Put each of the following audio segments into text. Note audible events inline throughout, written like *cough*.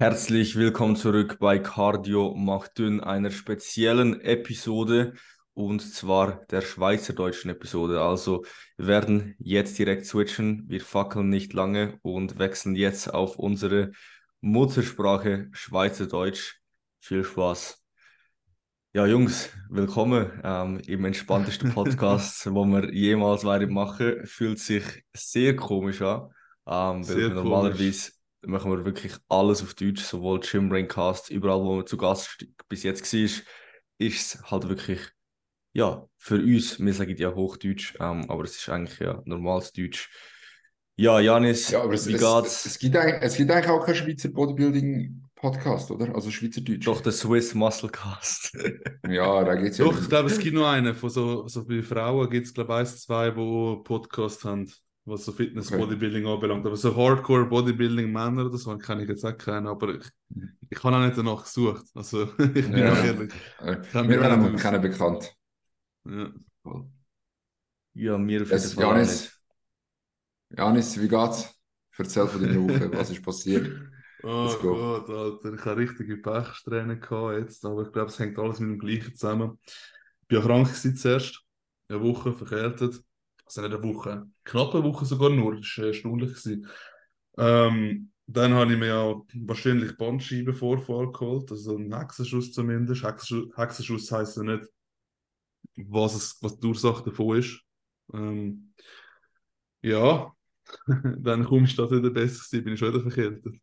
Herzlich willkommen zurück bei Cardio macht dünn, einer speziellen Episode und zwar der schweizerdeutschen Episode. Also wir werden jetzt direkt switchen, wir fackeln nicht lange und wechseln jetzt auf unsere Muttersprache Schweizerdeutsch. Viel Spaß. Ja, Jungs, willkommen ähm, im entspanntesten *laughs* Podcast, wo wir jemals weiter machen. Fühlt sich sehr komisch an, ähm, weil Sehr wir normalerweise machen wir wirklich alles auf Deutsch, sowohl Gymbrain-Cast, überall, wo man zu Gast bis jetzt war, ist es halt wirklich, ja, für uns, wir sagen ja Hochdeutsch, ähm, aber es ist eigentlich ja normales Deutsch. Ja, Janis, Ja, aber es, wie es, geht's? es, gibt eigentlich, es gibt eigentlich auch keinen Schweizer Bodybuilding-Podcast, oder? Also Schweizerdeutsch. Doch der Swiss Muscle Cast. *laughs* Ja, da geht es ja Doch, ich glaube, es gibt nur einen. Von so, so bei Frauen gibt es, glaube ich, eins, zwei, die Podcast haben, was so Fitness, Okay. Bodybuilding anbelangt. Aber so Hardcore Bodybuilding Männer oder so kann ich jetzt auch keinen. Aber ich, ich habe auch nicht danach gesucht. Also, *laughs* ich bin Ja. auch ehrlich. Wir werden auch nicht kennen bekannt. Ja. ja, mir auf jeden Fall Janis. Janis, wie geht's? Erzähl von deiner Woche, was ist passiert? *laughs* Oh. Gott, Alter, ich habe richtige Pechsträhne gehabt jetzt, aber ich glaube, es hängt alles mit dem Gleichen zusammen. Ich war ja krank gewesen zuerst, eine Woche verkältet, also nicht eine Woche, knapp eine Woche sogar nur, das war erstaunlich. Gewesen. Ähm, dann habe ich mir ja wahrscheinlich Bandscheibenvorfall geholt, also einen Hexenschuss zumindest. Hexenschuss, Hexenschuss heisst ja nicht, was, es, was die Ursache davon ist. Ähm, ja, *laughs* dann komme ich da wieder besser gewesen, bin ich schon wieder verkältet.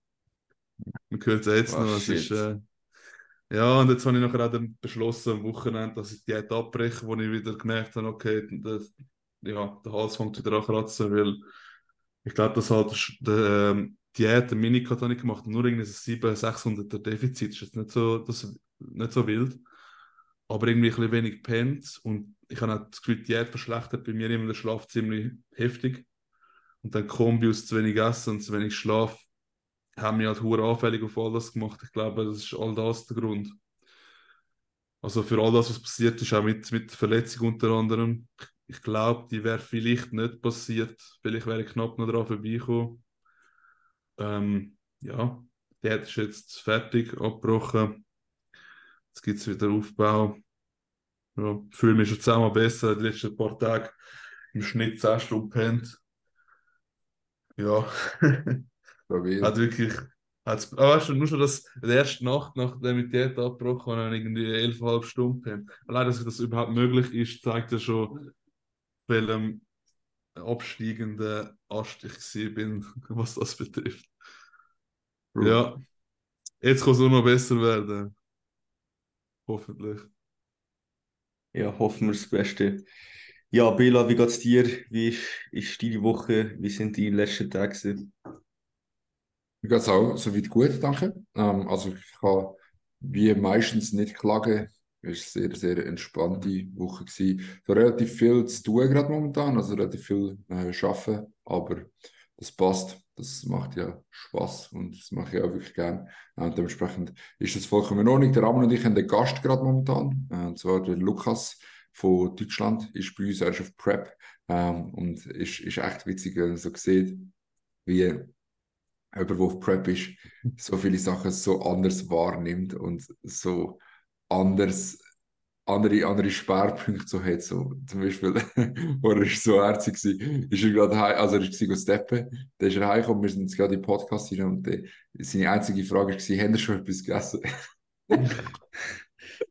Man hört es jetzt Oh, noch, es ist, äh, ja, und jetzt habe ich nachher auch dann beschlossen am Wochenende, dass ich die Diät abbreche, wo ich wieder gemerkt habe, okay, das, ja, der Hals fängt wieder an kratzen, weil ich glaube, dass halt der, ähm, Diät, der Minicut habe ich gemacht, nur irgendwie so 700, 600 Defizit, ist jetzt nicht so, das, nicht so wild, aber irgendwie ein bisschen wenig pennt und ich habe das Gefühl, die Diät verschlechtert bei mir immer den Schlaf ziemlich heftig und dann Kombi aus zu wenig Essen und zu wenig Schlaf haben mich halt hure anfällig auf all das gemacht. Ich glaube, das ist all das der Grund. Also für all das, was passiert ist, auch mit, mit Verletzung unter anderem. Ich glaube, die wäre vielleicht nicht passiert. Vielleicht wäre ich knapp noch dran vorbeigekommen. Ähm, ja, der ist jetzt fertig, abgebrochen. Jetzt gibt es wieder Aufbau. Ja, fühle mich schon zusammen besser. Die letzten paar Tage im Schnitt 10 Stunden pennt. Ja. *laughs* Hat wirklich. Hat's, ah, weißt du, nur schon das, die erste Nacht, nachdem ich die Diät abgebrochen habe, ich irgendwie 11,5 Stunden gepennt. Allein, dass das überhaupt möglich ist, zeigt ja schon, welchem absteigenden Ast ich gewesen bin, *laughs* was das betrifft. Bro. Ja, jetzt kann es nur noch besser werden. Hoffentlich. Ja, hoffen wir das Beste. Ja, Bela, wie geht's dir? Wie ist, ist deine Woche? Wie sind die letzten Tage? gewesen? Mir geht's auch soweit gut, danke. Ähm, also ich kann wie meistens nicht klagen. Es war eine sehr, sehr entspannte Woche. Gewesen. So relativ viel zu tun gerade momentan, also relativ viel äh, arbeiten, aber das passt. Das macht ja Spaß und das mache ich auch wirklich gern. Äh, dementsprechend ist das vollkommen in Ordnung. Der Ramon und ich haben den Gast gerade momentan, äh, und zwar der Lukas von Deutschland, ist bei uns, er ist auf Prep ähm, und ist, ist echt witzig, wenn man so sieht, wie jemand, der auf Prep ist, so viele Sachen so anders wahrnimmt und so anders, andere, andere Schwerpunkte so hat. So, zum Beispiel, *laughs* wo er ist so herzig war, ist er gerade heim, also er ist go steppen, dann ist er heimgekommen, wir sind jetzt gerade im Podcast rein und äh, seine einzige Frage war, haben ihr schon etwas gegessen? *laughs*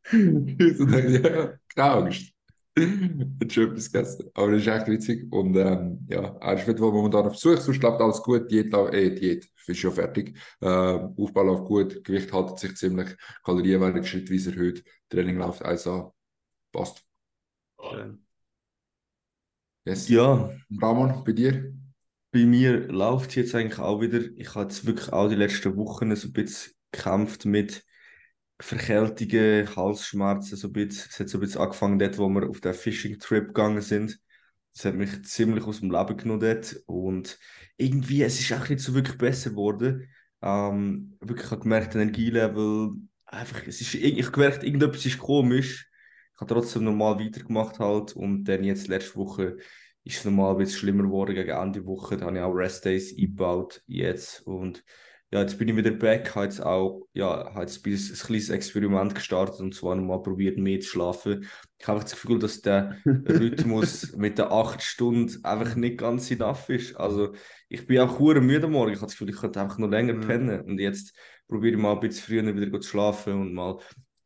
*laughs* dachte ich, ja, keine Angst. Hat schon etwas gegessen. Aber das ist echt witzig. Und ähm, ja, er ist wieder momentan auf Besuch, sonst läuft alles gut. Diät, äh, Diät ist schon fertig. Ähm, Aufbau läuft gut, Gewicht haltet sich ziemlich, Kalorien werden schrittweise erhöht, Training läuft 1A. Passt. Schön. Yes. Ja, Ramon, bei dir? bei mir läuft es jetzt eigentlich auch wieder. Ich habe jetzt wirklich auch die letzten Wochen so ein bisschen gekämpft mit Verkältungen, Halsschmerzen, so ein bisschen. Es hat so ein bisschen angefangen dort, wo wir auf den Fishing-Trip gegangen sind. Das hat mich ziemlich aus dem Leben genommen dort. Und irgendwie, es ist auch nicht so wirklich besser geworden. Ähm, wirklich, ich habe gemerkt, Energielevel, einfach, es ist, ich habe gemerkt, irgendetwas ist komisch. Ich habe trotzdem normal weitergemacht halt. Und dann jetzt letzte Woche ist es normal ein bisschen schlimmer geworden gegen Ende Woche. Da habe ich auch Rest Days eingebaut jetzt. Und ja, jetzt bin ich wieder back, habe jetzt auch, ja, habe jetzt ein, ein kleines Experiment gestartet und zwar mal probiert, mehr zu schlafen. Ich habe einfach das Gefühl, dass der Rhythmus *laughs* mit den acht Stunden einfach nicht ganz enough ist. Also, ich bin auch hure müde am Morgen. Ich habe das Gefühl, ich könnte einfach noch länger Ja. pennen. Und jetzt probiere ich mal ein bisschen früher wieder zu schlafen und mal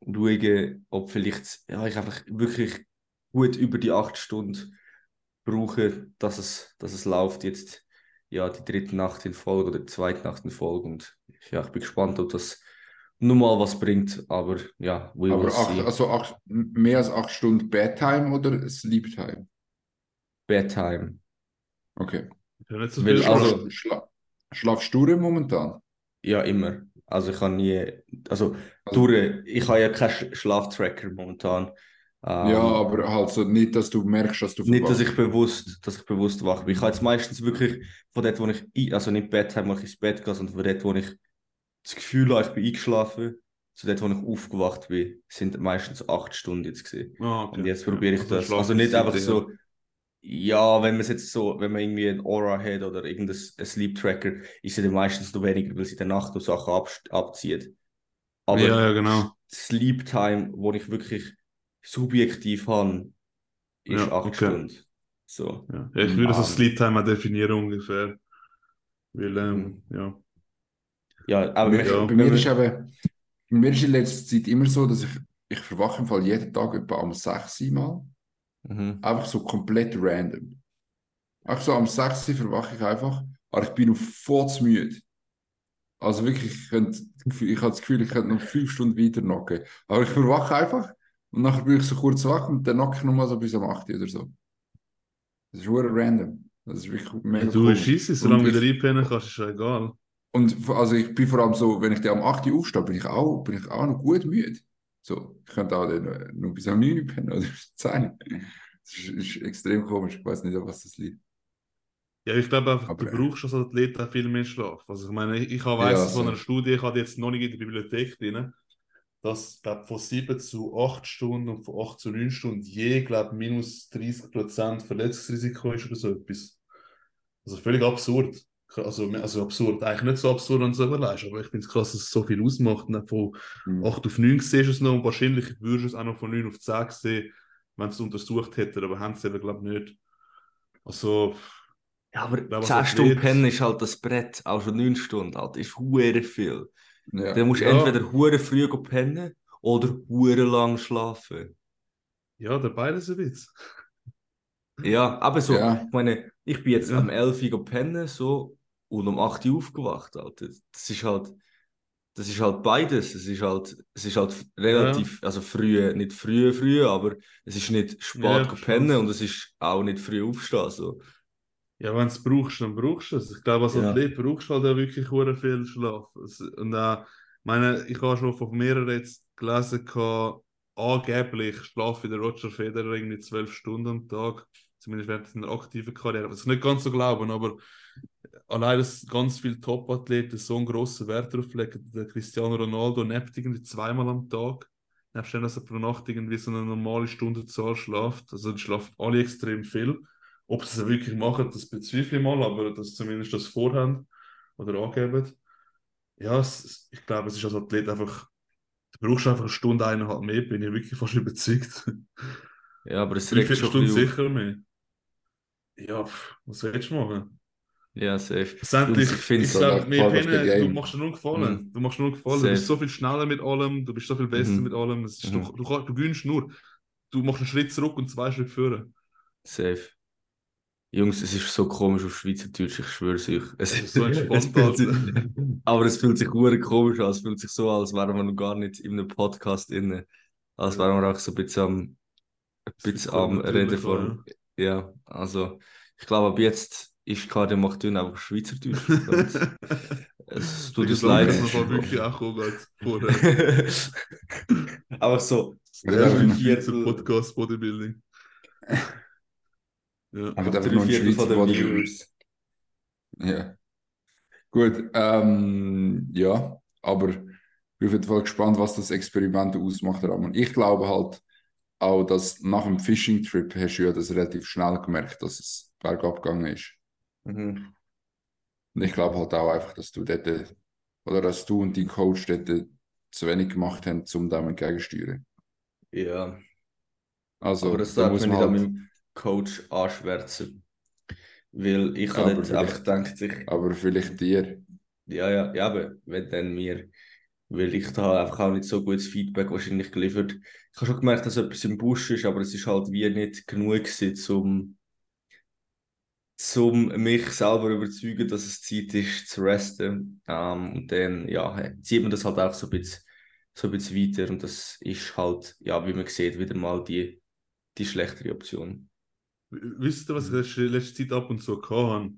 schauen, ob vielleicht, ja, ich einfach wirklich gut über die acht Stunden brauche, dass es, dass es läuft jetzt ja die dritte Nacht in Folge oder die zweite Nacht in Folge und ja, ich bin gespannt, ob das nochmal was bringt, aber ja, we will Aber acht, see. also acht, mehr als acht Stunden Bedtime oder Sleep Time? Bedtime. Okay. Ja, so Weil also-. Schla schla schlafst du momentan? Ja, immer. Also ich habe nie, also Also- durch, ich habe ja keinen Sch- Schlaftracker momentan. Ähm, Ja, aber halt so nicht, dass du merkst, dass du Nicht, dass ich bewusst, dass ich bewusst wach bin. Ich habe jetzt meistens wirklich von dort, wo ich, also nicht Bedtime, wo ich ins Bett gehe, sondern von dort, wo ich das Gefühl habe, ich bin eingeschlafen, zu dort, wo ich aufgewacht bin, sind meistens acht Stunden jetzt gesehen. Ah, okay. Und jetzt probiere ich also das. Also nicht Schlafenszeit, einfach ja. so, ja, wenn man es jetzt so, wenn man irgendwie ein Aura hat oder irgendein ein Sleep Tracker, ist es dann meistens noch weniger, weil sie in der Nacht noch Sachen ab, abzieht. Aber Ja, ja, genau. Sleep Time, wo ich wirklich subjektiv habe, ist Ja, acht okay. Stunden. So. Ja, ich würde so Ähm, Sleep Time auch definieren ungefähr. Weil, ähm, Mhm. ja. Ja, aber Bei, Ja. bei mir ist eben, bei mir ist in letzter Zeit immer so, dass ich, ich verwache im Fall jeden Tag etwa um 6 Uhr mal. Mhm. Einfach so komplett random. Einfach so am 6 Uhr verwache ich einfach, aber ich bin noch voll zu müde. Also wirklich, ich, könnte, ich habe das Gefühl, ich könnte noch fünf Stunden weiter nacken. Aber ich verwache einfach und nachher bin ich so kurz wach und dann nacke ich nochmal so bis um 8 Uhr oder so. Das ist hure random. Das ist wirklich mega Du komisch. schießt, Und solange du wieder einpennen kannst, ist ja egal. Und also ich bin vor allem so, wenn ich dann am 8 Uhr aufstehe, bin ich auch, bin ich auch noch gut müde. So, ich könnte auch dann äh, noch bis am 9 Uhr pennen oder 10. Das ist, ist extrem komisch. Ich weiß nicht, an was das liegt. Ja, ich glaube einfach, Aber, du äh, brauchst als Athlet auch viel mehr Schlaf. Also ich meine, ich, ich habe Ja, weiss von einer Studie, ich hatte jetzt noch nicht in der Bibliothek drin, dass glaub, von 7 zu 8 Stunden und von 8 zu 9 Stunden je, glaube minus 30% Verletzungsrisiko ist oder so etwas. Also völlig absurd. Also, also absurd, eigentlich nicht so absurd, wenn du es überlegst, aber ich finde es krass, dass es so viel ausmacht. Und dann von Hm. 8 auf 9 siehst du es noch und wahrscheinlich würdest du es auch noch von 9 auf 10 sehen, wenn sie es untersucht hätten, aber haben sie eben, glaube ich, nicht. Also, Ja, aber glaube, als 10 Stunden pennen ist halt das Brett, auch schon 9 Stunden, halt, ist hure viel. Ja. Dann musst du Ja. entweder hure früh pennen oder hure lang schlafen. ja, der beides ein bisschen. Ja, aber so, Ja. ich meine, ich bin jetzt Ja. am 11 Uhr pennen so, und um 8 Uhr aufgewacht, Alter. Das ist halt, das ist halt beides. Es ist halt, es ist halt relativ, also früh, nicht früh, früh, aber es ist nicht spät Ja, pennen und es ist auch nicht früh aufstehen. So. Ja, wenn du es brauchst, dann brauchst du es. Ich glaube, als Ja. Athlet brauchst du halt auch wirklich viel Schlaf. Und auch, ich meine, ich habe schon von mehreren jetzt gelesen, gehabt, angeblich schlafe der Roger Federer irgendwie zwölf Stunden am Tag, zumindest während seiner aktiven Karriere. Was ich nicht ganz so glauben, aber allein, dass ganz viele Top-Athleten so einen grossen Wert darauf legen, der Cristiano Ronaldo neppt irgendwie zweimal am Tag, nebst dem, dass er pro Nacht irgendwie so eine normale Stundenzahl schlaft. Also die schlafen alle extrem viel. Ob sie es wirklich machen, das bezweifle ich mal, aber dass sie zumindest das vorhaben oder angeben. Ja, es, es- ich glaube, es ist als Athlet einfach, du brauchst einfach eine Stunde, eineinhalb mehr, bin ich wirklich fast *laughs* überzeugt. Ja, aber es regt schon Stunden sicher mehr. Ja, pff, was willst du machen? Ja, safe. Ich finde ich of the pennen, du machst dir nur einen Gefallen. Mhm. Du machst nur Gefallen. Du Safe. bist so viel schneller mit allem, du bist so viel besser Mhm. mit allem. Es Mhm. du, du, du gewinnst nur. Du machst einen Schritt zurück und zwei Schritte vorne. Safe. Jungs, es ist so komisch auf Schweizerdeutsch, ich schwöre euch. Es, ist so *laughs* es Alter. aber es fühlt sich hure komisch an. Es fühlt sich so an, als wären wir noch gar nicht in einem Podcast inne. Als Ja. wären wir auch so ein bisschen am, ein Es bisschen am Reden von. Ja, also ich glaube, ab jetzt ist Kadia macht einfach Schweizerdeutsch. Es *laughs* tut uns Ich leid. das noch wirklich auch kommen als vorher. *laughs* aber so, Ja, drei aber- Schweizer Viertel, Podcast Bodybuilding. Ja. Aber einfach nur ein Schweizer. Ja. Gut, ähm, ja, aber ich bin auf jeden Fall gespannt, was das Experiment ausmacht, Ramon. Ich glaube halt auch, dass nach dem Fishing-Trip hast du ja das relativ schnell gemerkt, dass es bergab gegangen ist. Mhm. Und ich glaube halt auch einfach, dass du dort Oder dass du und dein Coach dort zu wenig gemacht haben, um dem entgegenzusteuern. Ja, Also, aber das muss man nicht man an halt, meinem Coach anschwärzen. Weil ich habe einfach gedacht, ich, aber vielleicht dir. ja, ja, ja, aber wenn dann mir, weil ich da einfach auch nicht so gutes Feedback wahrscheinlich geliefert. Ich habe schon gemerkt, dass etwas im Busch ist, aber es ist halt wie nicht genug gewesen, um, um mich selber überzeugen, dass es Zeit ist zu resten. Ähm, und dann, ja, zieht man das halt auch so ein bisschen, so ein bisschen weiter und das ist halt, ja, wie man sieht, wieder mal die, die schlechtere Option. Wisst ihr, was ich letzte, letzte Zeit ab und zu hatte?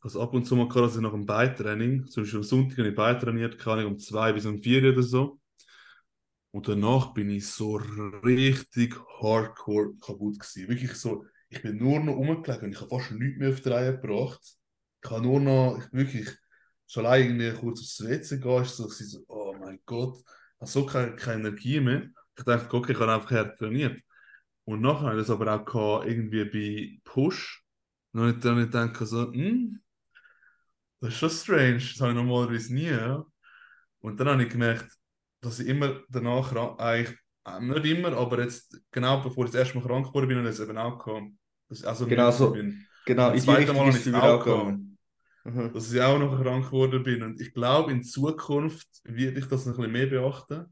Also ab und zu mal dass ich nach einem Beitraining, zum Beispiel am Sonntag habe ich beitrainiert, kann ich um zwei bis um vier oder so. Und danach bin ich so richtig hardcore kaputt gewesen. Wirklich so, ich bin nur noch rumgelegen und ich habe fast nichts mehr auf die Reihe gebracht. Ich habe nur noch, ich wirklich, schon allein irgendwie kurz aufs WC gehen, ist so, so, oh mein Gott, ich habe so keine, keine Energie mehr. Ich dachte, okay, ich habe einfach hart trainiert. Und nachher habe ich das aber auch gehabt, irgendwie bei Push. Und dann habe ich gedacht, so, hm, das ist schon strange, das habe ich normalerweise nie. Und dann habe ich gemerkt, dass ich immer danach eigentlich, äh, nicht immer, aber jetzt genau bevor ich das erste Mal krank geworden bin, und es eben auch gehabt, dass ich also Genau so. bin. Genau, das zweite Mal habe ich es auch gegangen. Mhm. dass ich auch noch krank geworden bin. Und ich glaube, in Zukunft werde ich das noch ein bisschen mehr beachten.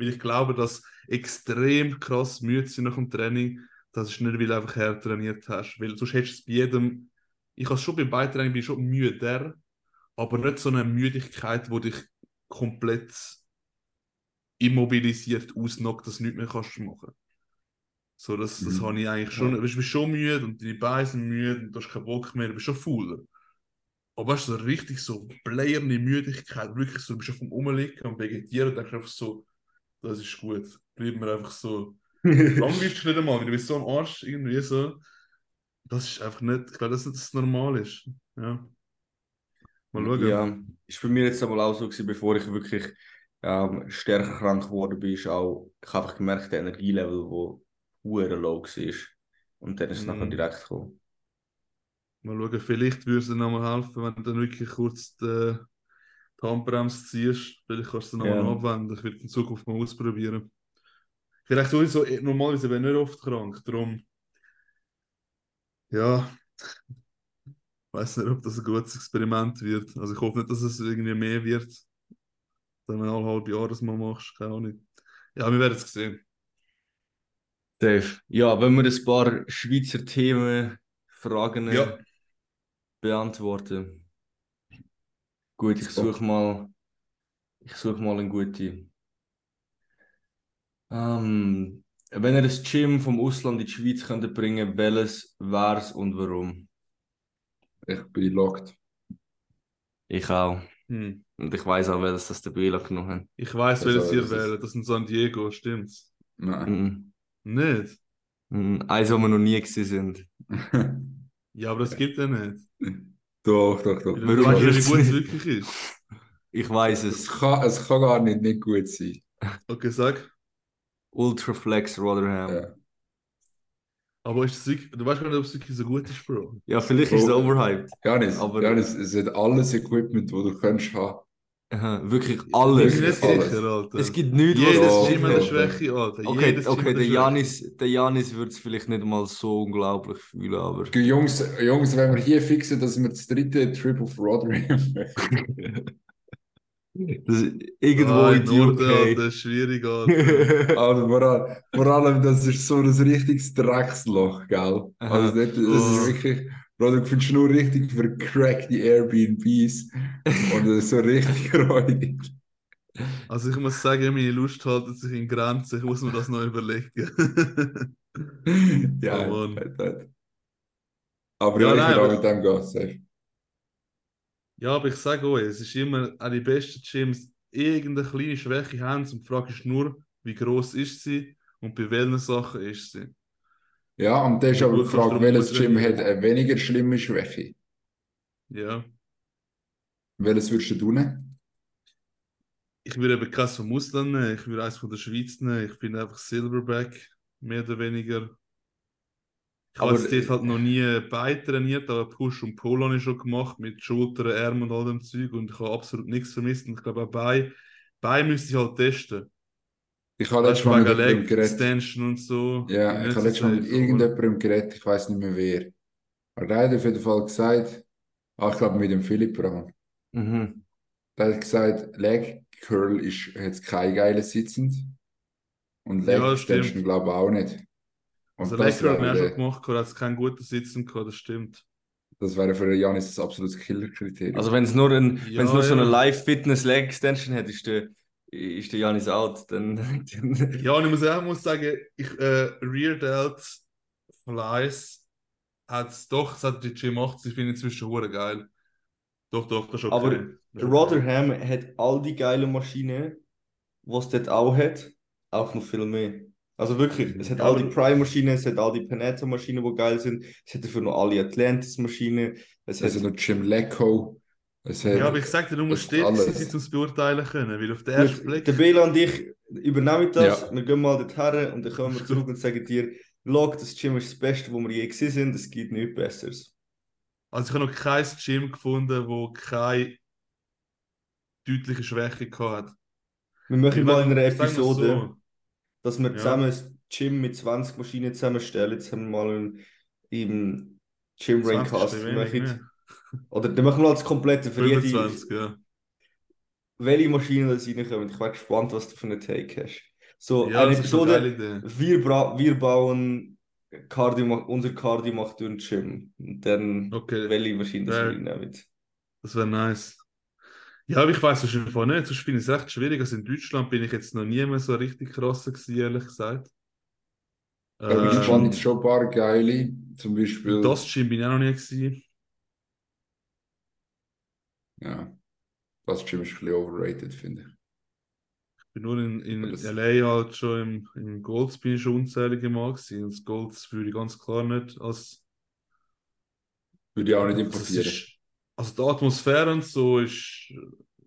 Weil ich glaube, dass extrem krass müde sein nach dem Training, das ist nicht, weil du einfach hart trainiert hast. Weil sonst hättest du es bei jedem. Ich habe schon beim Beitraining bin ich schon müder, aber nicht so eine Müdigkeit, wo dich komplett immobilisiert ausnockt, dass du nichts mehr kannst machen. So, das, das Mhm. habe ich eigentlich schon. Du bist schon müde und deine Beine sind müde und du hast keinen Bock mehr, du bist schon fauler. Aber weißt du, so richtig so bläherne Müdigkeit, wirklich so, du bist auf dem Umliegen und vegetieren und denkst einfach so, das ist gut. Bleib mir einfach so. *laughs* Langweilst du nicht einmal, du bist so am Arsch, irgendwie so. Das ist einfach nicht, ich glaube, dass das normal ist. Ja. Mal schauen. Ja, ist bei mir jetzt einmal auch so gewesen, bevor ich wirklich ähm, stärker krank geworden bin, ist auch, ich habe einfach gemerkt, der Energielevel, wo hure low war. Und dann ist es nachher Mhm. direkt gekommen. Mal schauen, vielleicht würde es dir nochmal helfen, wenn du dann wirklich kurz die, die Handbremse ziehst. Vielleicht kannst du es nochmal Ja. abwenden. Ich werde in Zukunft mal ausprobieren. Vielleicht sowieso, eh, normalerweise bin ich nicht oft krank. Darum, ja, ich weiß nicht, ob das ein gutes Experiment wird. Also ich hoffe nicht, dass es irgendwie mehr wird. Wenn du alle halbe Jahre das mal machst, keine Ahnung. Ja, wir werden es sehen. Safe. Ja, wenn wir ein paar Schweizer Themen, Fragen Ja. beantworten. Gut, ich suche mal, ich suche mal eine gute. Ähm, wenn ihr ein Gym vom Ausland in die Schweiz könntet bringen, welches wär's und warum? Ich bin locked. Ich auch. Hm. Und ich weiß auch, welches das der Bela genommen hat. Ich weiß, Also, welches ihr das ist- wählt. Das ist in San Diego, stimmt's? Nein. Mhm. Nicht? Mhm. Eins, wo wir noch nie gewesen sind. *laughs* Ja, aber das gibt ja nicht. *laughs* doch, doch, doch. Du Warum weißt ja, wie gut es wirklich ist. *laughs* Ich weiß Es es. kann, es kann gar nicht, nicht gut sein. Okay, sag. Ultraflex Rotherham. Ja. Aber ist wirklich, du weißt gar nicht, ob es wirklich so gut ist, Bro. Ja, vielleicht ist es Bro. overhyped. Janis, Aber- Janis, es hat alles Equipment, das du kannst haben. Aha, wirklich Ich alles. bin nicht alles. sicher, Alter. Es gibt nichts, Jedes Doch, Gym hat eine Schwäche, Alter. Okay, Jedes okay, der. Janis, der Janis wird es vielleicht nicht mal so unglaublich fühlen, aber. Jungs, Jungs, wenn wir hier fixen, dass wir das dritte Trip auf Rotherham machen. *laughs* Das ist irgendwo Ah, in die Norden, UK. Alter, ist schwierig, Alter. *laughs* Also vor, allem, vor allem, das ist so ein richtiges Drecksloch, gell? Also das, das ist Oh. wirklich, Bro, du findest nur richtig vercrackte Airbnbs und das ist so richtig *laughs* räudig. Also ich muss sagen, meine Lust haltet sich in Grenzen. Ich muss mir das noch überlegen. *laughs* Ja, Oh Mann. halt, halt. Aber Ja, ja, ich nein, würde auch aber- mit dem gehen, safe. ja, aber ich sage euch, es ist immer auch die besten Gyms, irgendeine kleine Schwäche haben und die Frage ist nur, wie groß ist sie und bei welchen Sachen ist sie. Ja, und das ist aber die Frage, welches Gym hat eine weniger schlimme Schwäche? Ja. Welches würdest du nehmen? Ich würde eben keins vom Ausland nehmen, ich würde eins von der Schweiz nehmen. Ich finde einfach Silverback mehr oder weniger Ich habe jetzt halt noch nie Beine trainiert, aber Push und Pull habe ich schon gemacht mit Schultern, Armen und all dem Zeug und ich habe absolut nichts vermisst und ich glaube auch Beine müsste ich halt testen. Ich habe letztes du, Mal mit jemandem Leg geredet. Extension und so. Ja, ich habe letztes Mal mit irgendjemandem geredet, ich weiß nicht mehr wer. Aber der hat auf jeden Fall gesagt, ah, ich glaube mit dem Philipp Braun. Mhm. Der hat gesagt, Leg Curl ist jetzt kein geiles Sitzend. Und Leg Ja, das Extension stimmt. glaube ich auch nicht. Und Also das Lecker haben wir wäre, auch schon gemacht, hat es keinen guten Sitzen gehabt, das stimmt. das wäre für Janis ein absolutes Killerkriterium. Also wenn es nur, ein, Ja, wenn's nur so eine ja. Live-Fitness-Leg-Extension hat, ist der, ist der Janis out. Dann, *laughs* dann Ja, und ich muss auch muss sagen, ich, äh, Rear Delt Flies hat es doch, seit die Gym 80, finde ich inzwischen hure geil. Doch, doch, das ist okay. Aber okay. Rotherham hat all die geilen Maschinen, was es dort auch hat, auch noch viel mehr. Also wirklich, es hat Ja, all die Prime-Maschinen, es hat all die Panetta-Maschinen, die geil sind, es hat dafür noch alle Atlantis-Maschinen, es Es hat hat noch Jim Lecco. Es hat, Ja, aber ich sag dir, du musst das ist stets sein, um es beurteilen können, weil auf den ersten Blick. der Bela und ich übernehmen das, Ja. wir gehen mal dorthin und dann kommen wir zurück *laughs* und sagen dir, Log, das Gym ist das Beste, wo wir je gesehen sind, es gibt nichts Besseres. Also ich habe noch kein Gym gefunden, wo keine deutliche Schwäche gehabt hat. Wir machen mal in einer wir Episode, so. dass wir Ja. zusammen ein Gym mit 20 Maschinen zusammenstellen. Jetzt haben wir mal einen, im Gym 20 Raincast machen. Oder dann machen wir als komplette für jede, 25, ja. welche Maschine das reinkommen. Ich bin gespannt, was du für einen Take hast. So, Ja, eine Episode, Idee. wir, wir bauen Cardio, unser Cardio macht durch ein Gym. Und dann Okay. welche Maschine das Ja. reinnehmen. Das wäre nice. Ja, aber ich weiß es einfach nicht. Sonst finde ich es recht schwierig. Also in Deutschland bin ich jetzt noch nie mehr so richtig krass gewesen, ehrlich gesagt. gibt Ähm, spannend schon ein paar geile. Zum Beispiel. das Gym bin ich auch noch nie gewesen. Ja. Das Gym ist ein bisschen overrated, finde ich. Ich bin nur in, in das- LA halt schon im, im Golds bin ich schon unzählige Mal gewesen. Und das Golds würde ich ganz klar nicht als Würde ich auch nicht Das importieren. ist, also die Atmosphäre und so ist,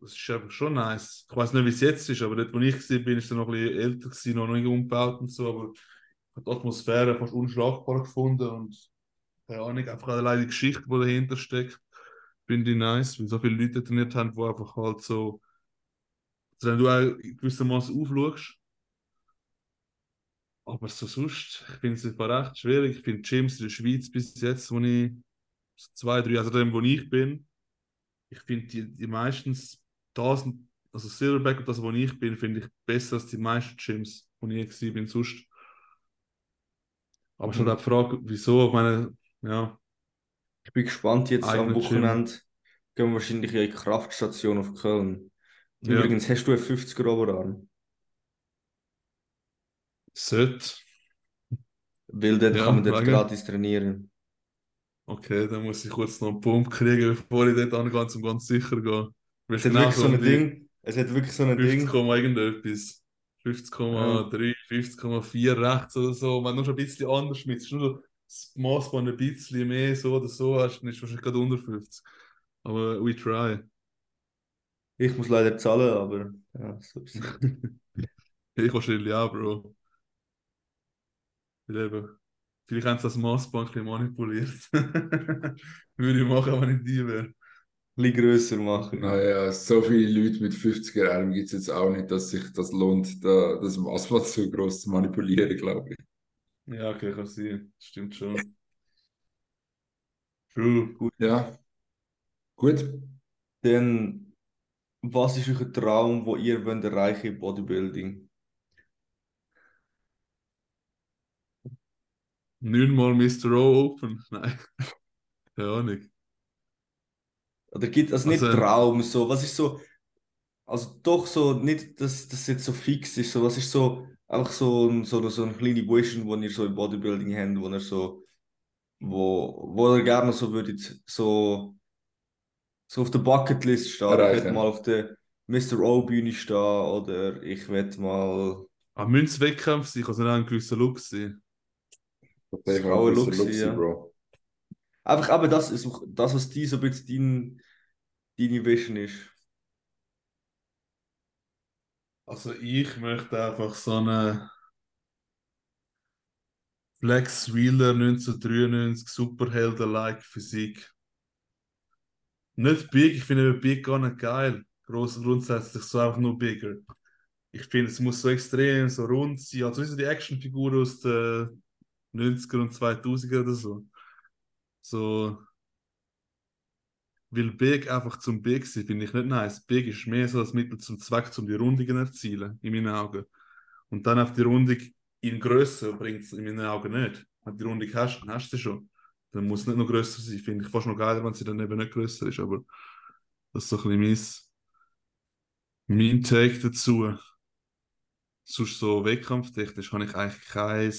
das ist einfach schon nice. Ich weiß nicht, wie es jetzt ist, aber dort, wo ich war, bin ich dann noch ein bisschen älter gewesen, noch nicht umgebaut und so, aber ich habe die Atmosphäre fast unschlagbar gefunden und keine Ahnung, einfach allein die Geschichte, die dahinter steckt, finde ich nice, weil so viele Leute trainiert haben, die einfach halt so, also wenn du auch gewissermaßen aufschaust, aber so sonst, ich finde es einfach recht schwierig. Ich finde Gyms in der Schweiz bis jetzt, wo ich so zwei, drei, also dem, wo ich bin, ich finde die, die meistens das, also Silverback und das, wo ich bin, finde ich besser als die meisten Gyms, wo ich bin sonst. Aber ist halt auch die Frage, wieso, ich meine, ja, Ich bin gespannt, jetzt am Eigenes Wochenende gehen wir wahrscheinlich in die Kraftstation auf Köln. Ja. Übrigens, hast du einen 50er Oberarm? sollte. Weil dort Ja, kann man dort wegen- gratis trainieren. Okay, dann muss ich kurz noch einen Pump kriegen, bevor ich dort angehe, um ganz sicher zu gehen. Es hat wirklich so ein Ding. Es hat wirklich so ein 50, Ding. Komma irgendetwas. 50,3, 50,4 rechts oder so. Wenn du schon ein bisschen anders mit, nur das ein bisschen mehr so oder so hast, dann ist es wahrscheinlich gerade unter 50. Aber we try. Ich muss leider zahlen, aber ja, so ist es. *laughs* Ich wahrscheinlich auch, Bro. Vielleicht haben sie das Maßband ein bisschen manipuliert. *laughs* Würde ich machen, wenn ich die wäre. Ein bisschen grösser machen. Naja, so viele Leute mit 50er Armen gibt es jetzt auch nicht, dass sich das lohnt, da, das Maßband so groß zu manipulieren, glaube ich. Ja, okay, kann sein. Stimmt schon. True. Ja. Gut. Dann, was ist euer Traum, wo ihr wollt erreichen im Bodybuilding? Neunmal Mr. O Open. *laughs* Nein. Keine Ahnung. Oder gibt also nicht Also- Traum so? Was ist so? Also doch so nicht, dass das jetzt so fix ist. So was ist so einfach so ein so, so eine kleine Vision, wo ihr so im Bodybuilding habt, wo ihr so wo wo ihr gerne so würdet so so auf der Bucketlist stehen. Ich Erreichen. will mal auf der Mr. O Bühne stehen oder ich will mal Aber müssen es Wettkämpfe sein? Kann es nicht auch ein gewisser Look sein? Das kann auch ein Look Luxi, sein, ja. Bro. einfach aber das ist auch das, was die so ein bisschen dein, deine Vision ist. Also ich möchte einfach so eine Flex Wheeler 1993, Superhelden-like Physik. Nicht big, ich finde big gar nicht geil. Groß grundsätzlich so einfach nur bigger. Ich finde, es muss so extrem so rund sein. Also wie so die Actionfiguren aus den 90er und 2000er oder so. So. Weil Big einfach zum Big sein, finde ich nicht nice. Big ist mehr so das Mittel zum Zweck, um die Rundungen zu erzielen, in meinen Augen. Und dann auf die Rundung in Größe bringt es in meinen Augen nicht. Wenn du die Rundung hast, dann hast du sie schon. Dann muss es nicht noch größer sein. Finde ich fast noch geiler, wenn sie dann eben nicht größer ist. Aber das ist so ein bisschen mein, mein Take dazu. Sonst so wettkampftechnisch habe ich eigentlich kein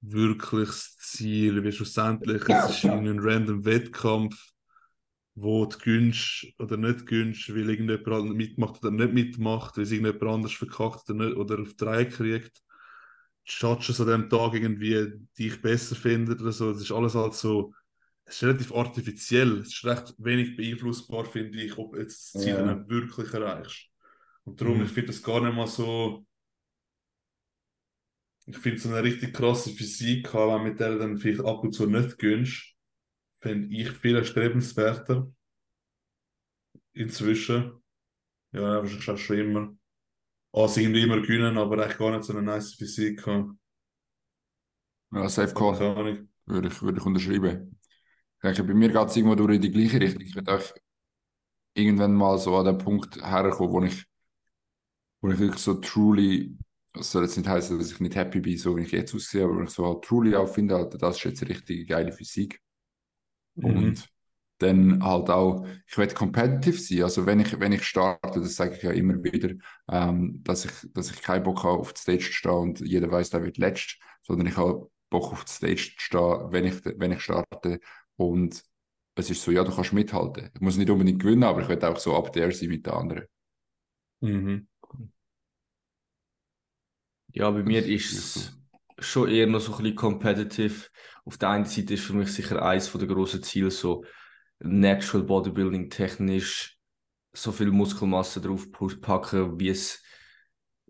wirkliches Ziel, wie schlussendlich es ist ein random Wettkampf, wo du gönnst oder nicht gönnst, weil irgendjemand mitmacht oder nicht mitmacht, weil es irgendjemand anders verkackt oder, nicht, oder auf drei kriegt. Judges an dem Tag irgendwie dich besser finden oder so. Das ist alles halt so, es ist relativ artifiziell. Es ist recht wenig beeinflussbar, finde ich, ob jetzt das Ziel Ja. dann wirklich erreichst. Und darum, Mhm. ich finde das gar nicht mal so. Ich finde so eine richtig krasse Physik haben, mit der du dann vielleicht ab und zu nicht gönnst, finde ich viel erstrebenswerter. Inzwischen. Ja, wahrscheinlich auch schon immer. Also irgendwie immer gewinnen, aber echt gar nicht so eine nice Physik haben. Ja, Safe Call. Keine Ahnung. Würde ich, würde ich unterschreiben. Ich denke, bei mir geht es irgendwo durch in die gleiche Richtung. Ich würde auch irgendwann mal so an den Punkt herkommen, wo ich, wo ich wirklich so truly, das soll jetzt nicht heißen, dass ich nicht happy bin, so wie ich jetzt aussehe, aber wenn ich so halt truly auch finde, Alter, das ist jetzt eine richtig geile Physik. Mhm. Und dann halt auch, ich will competitive sein. Also wenn ich, wenn ich starte, das sage ich ja immer wieder, ähm, dass ich, dass ich keinen Bock habe, auf die Stage zu stehen und jeder weiß, der wird letzt, sondern ich habe Bock auf die Stage zu stehen, wenn ich, wenn ich starte. Und es ist so, ja, du kannst mithalten. Ich muss nicht unbedingt gewinnen, aber ich will auch so up there sein mit den anderen. Mhm. Ja, bei mir ist es schon eher noch so ein bisschen competitive. Auf der einen Seite ist für mich sicher eins der grossen Ziele so Natural Bodybuilding technisch so viel Muskelmasse drauf packen, wie es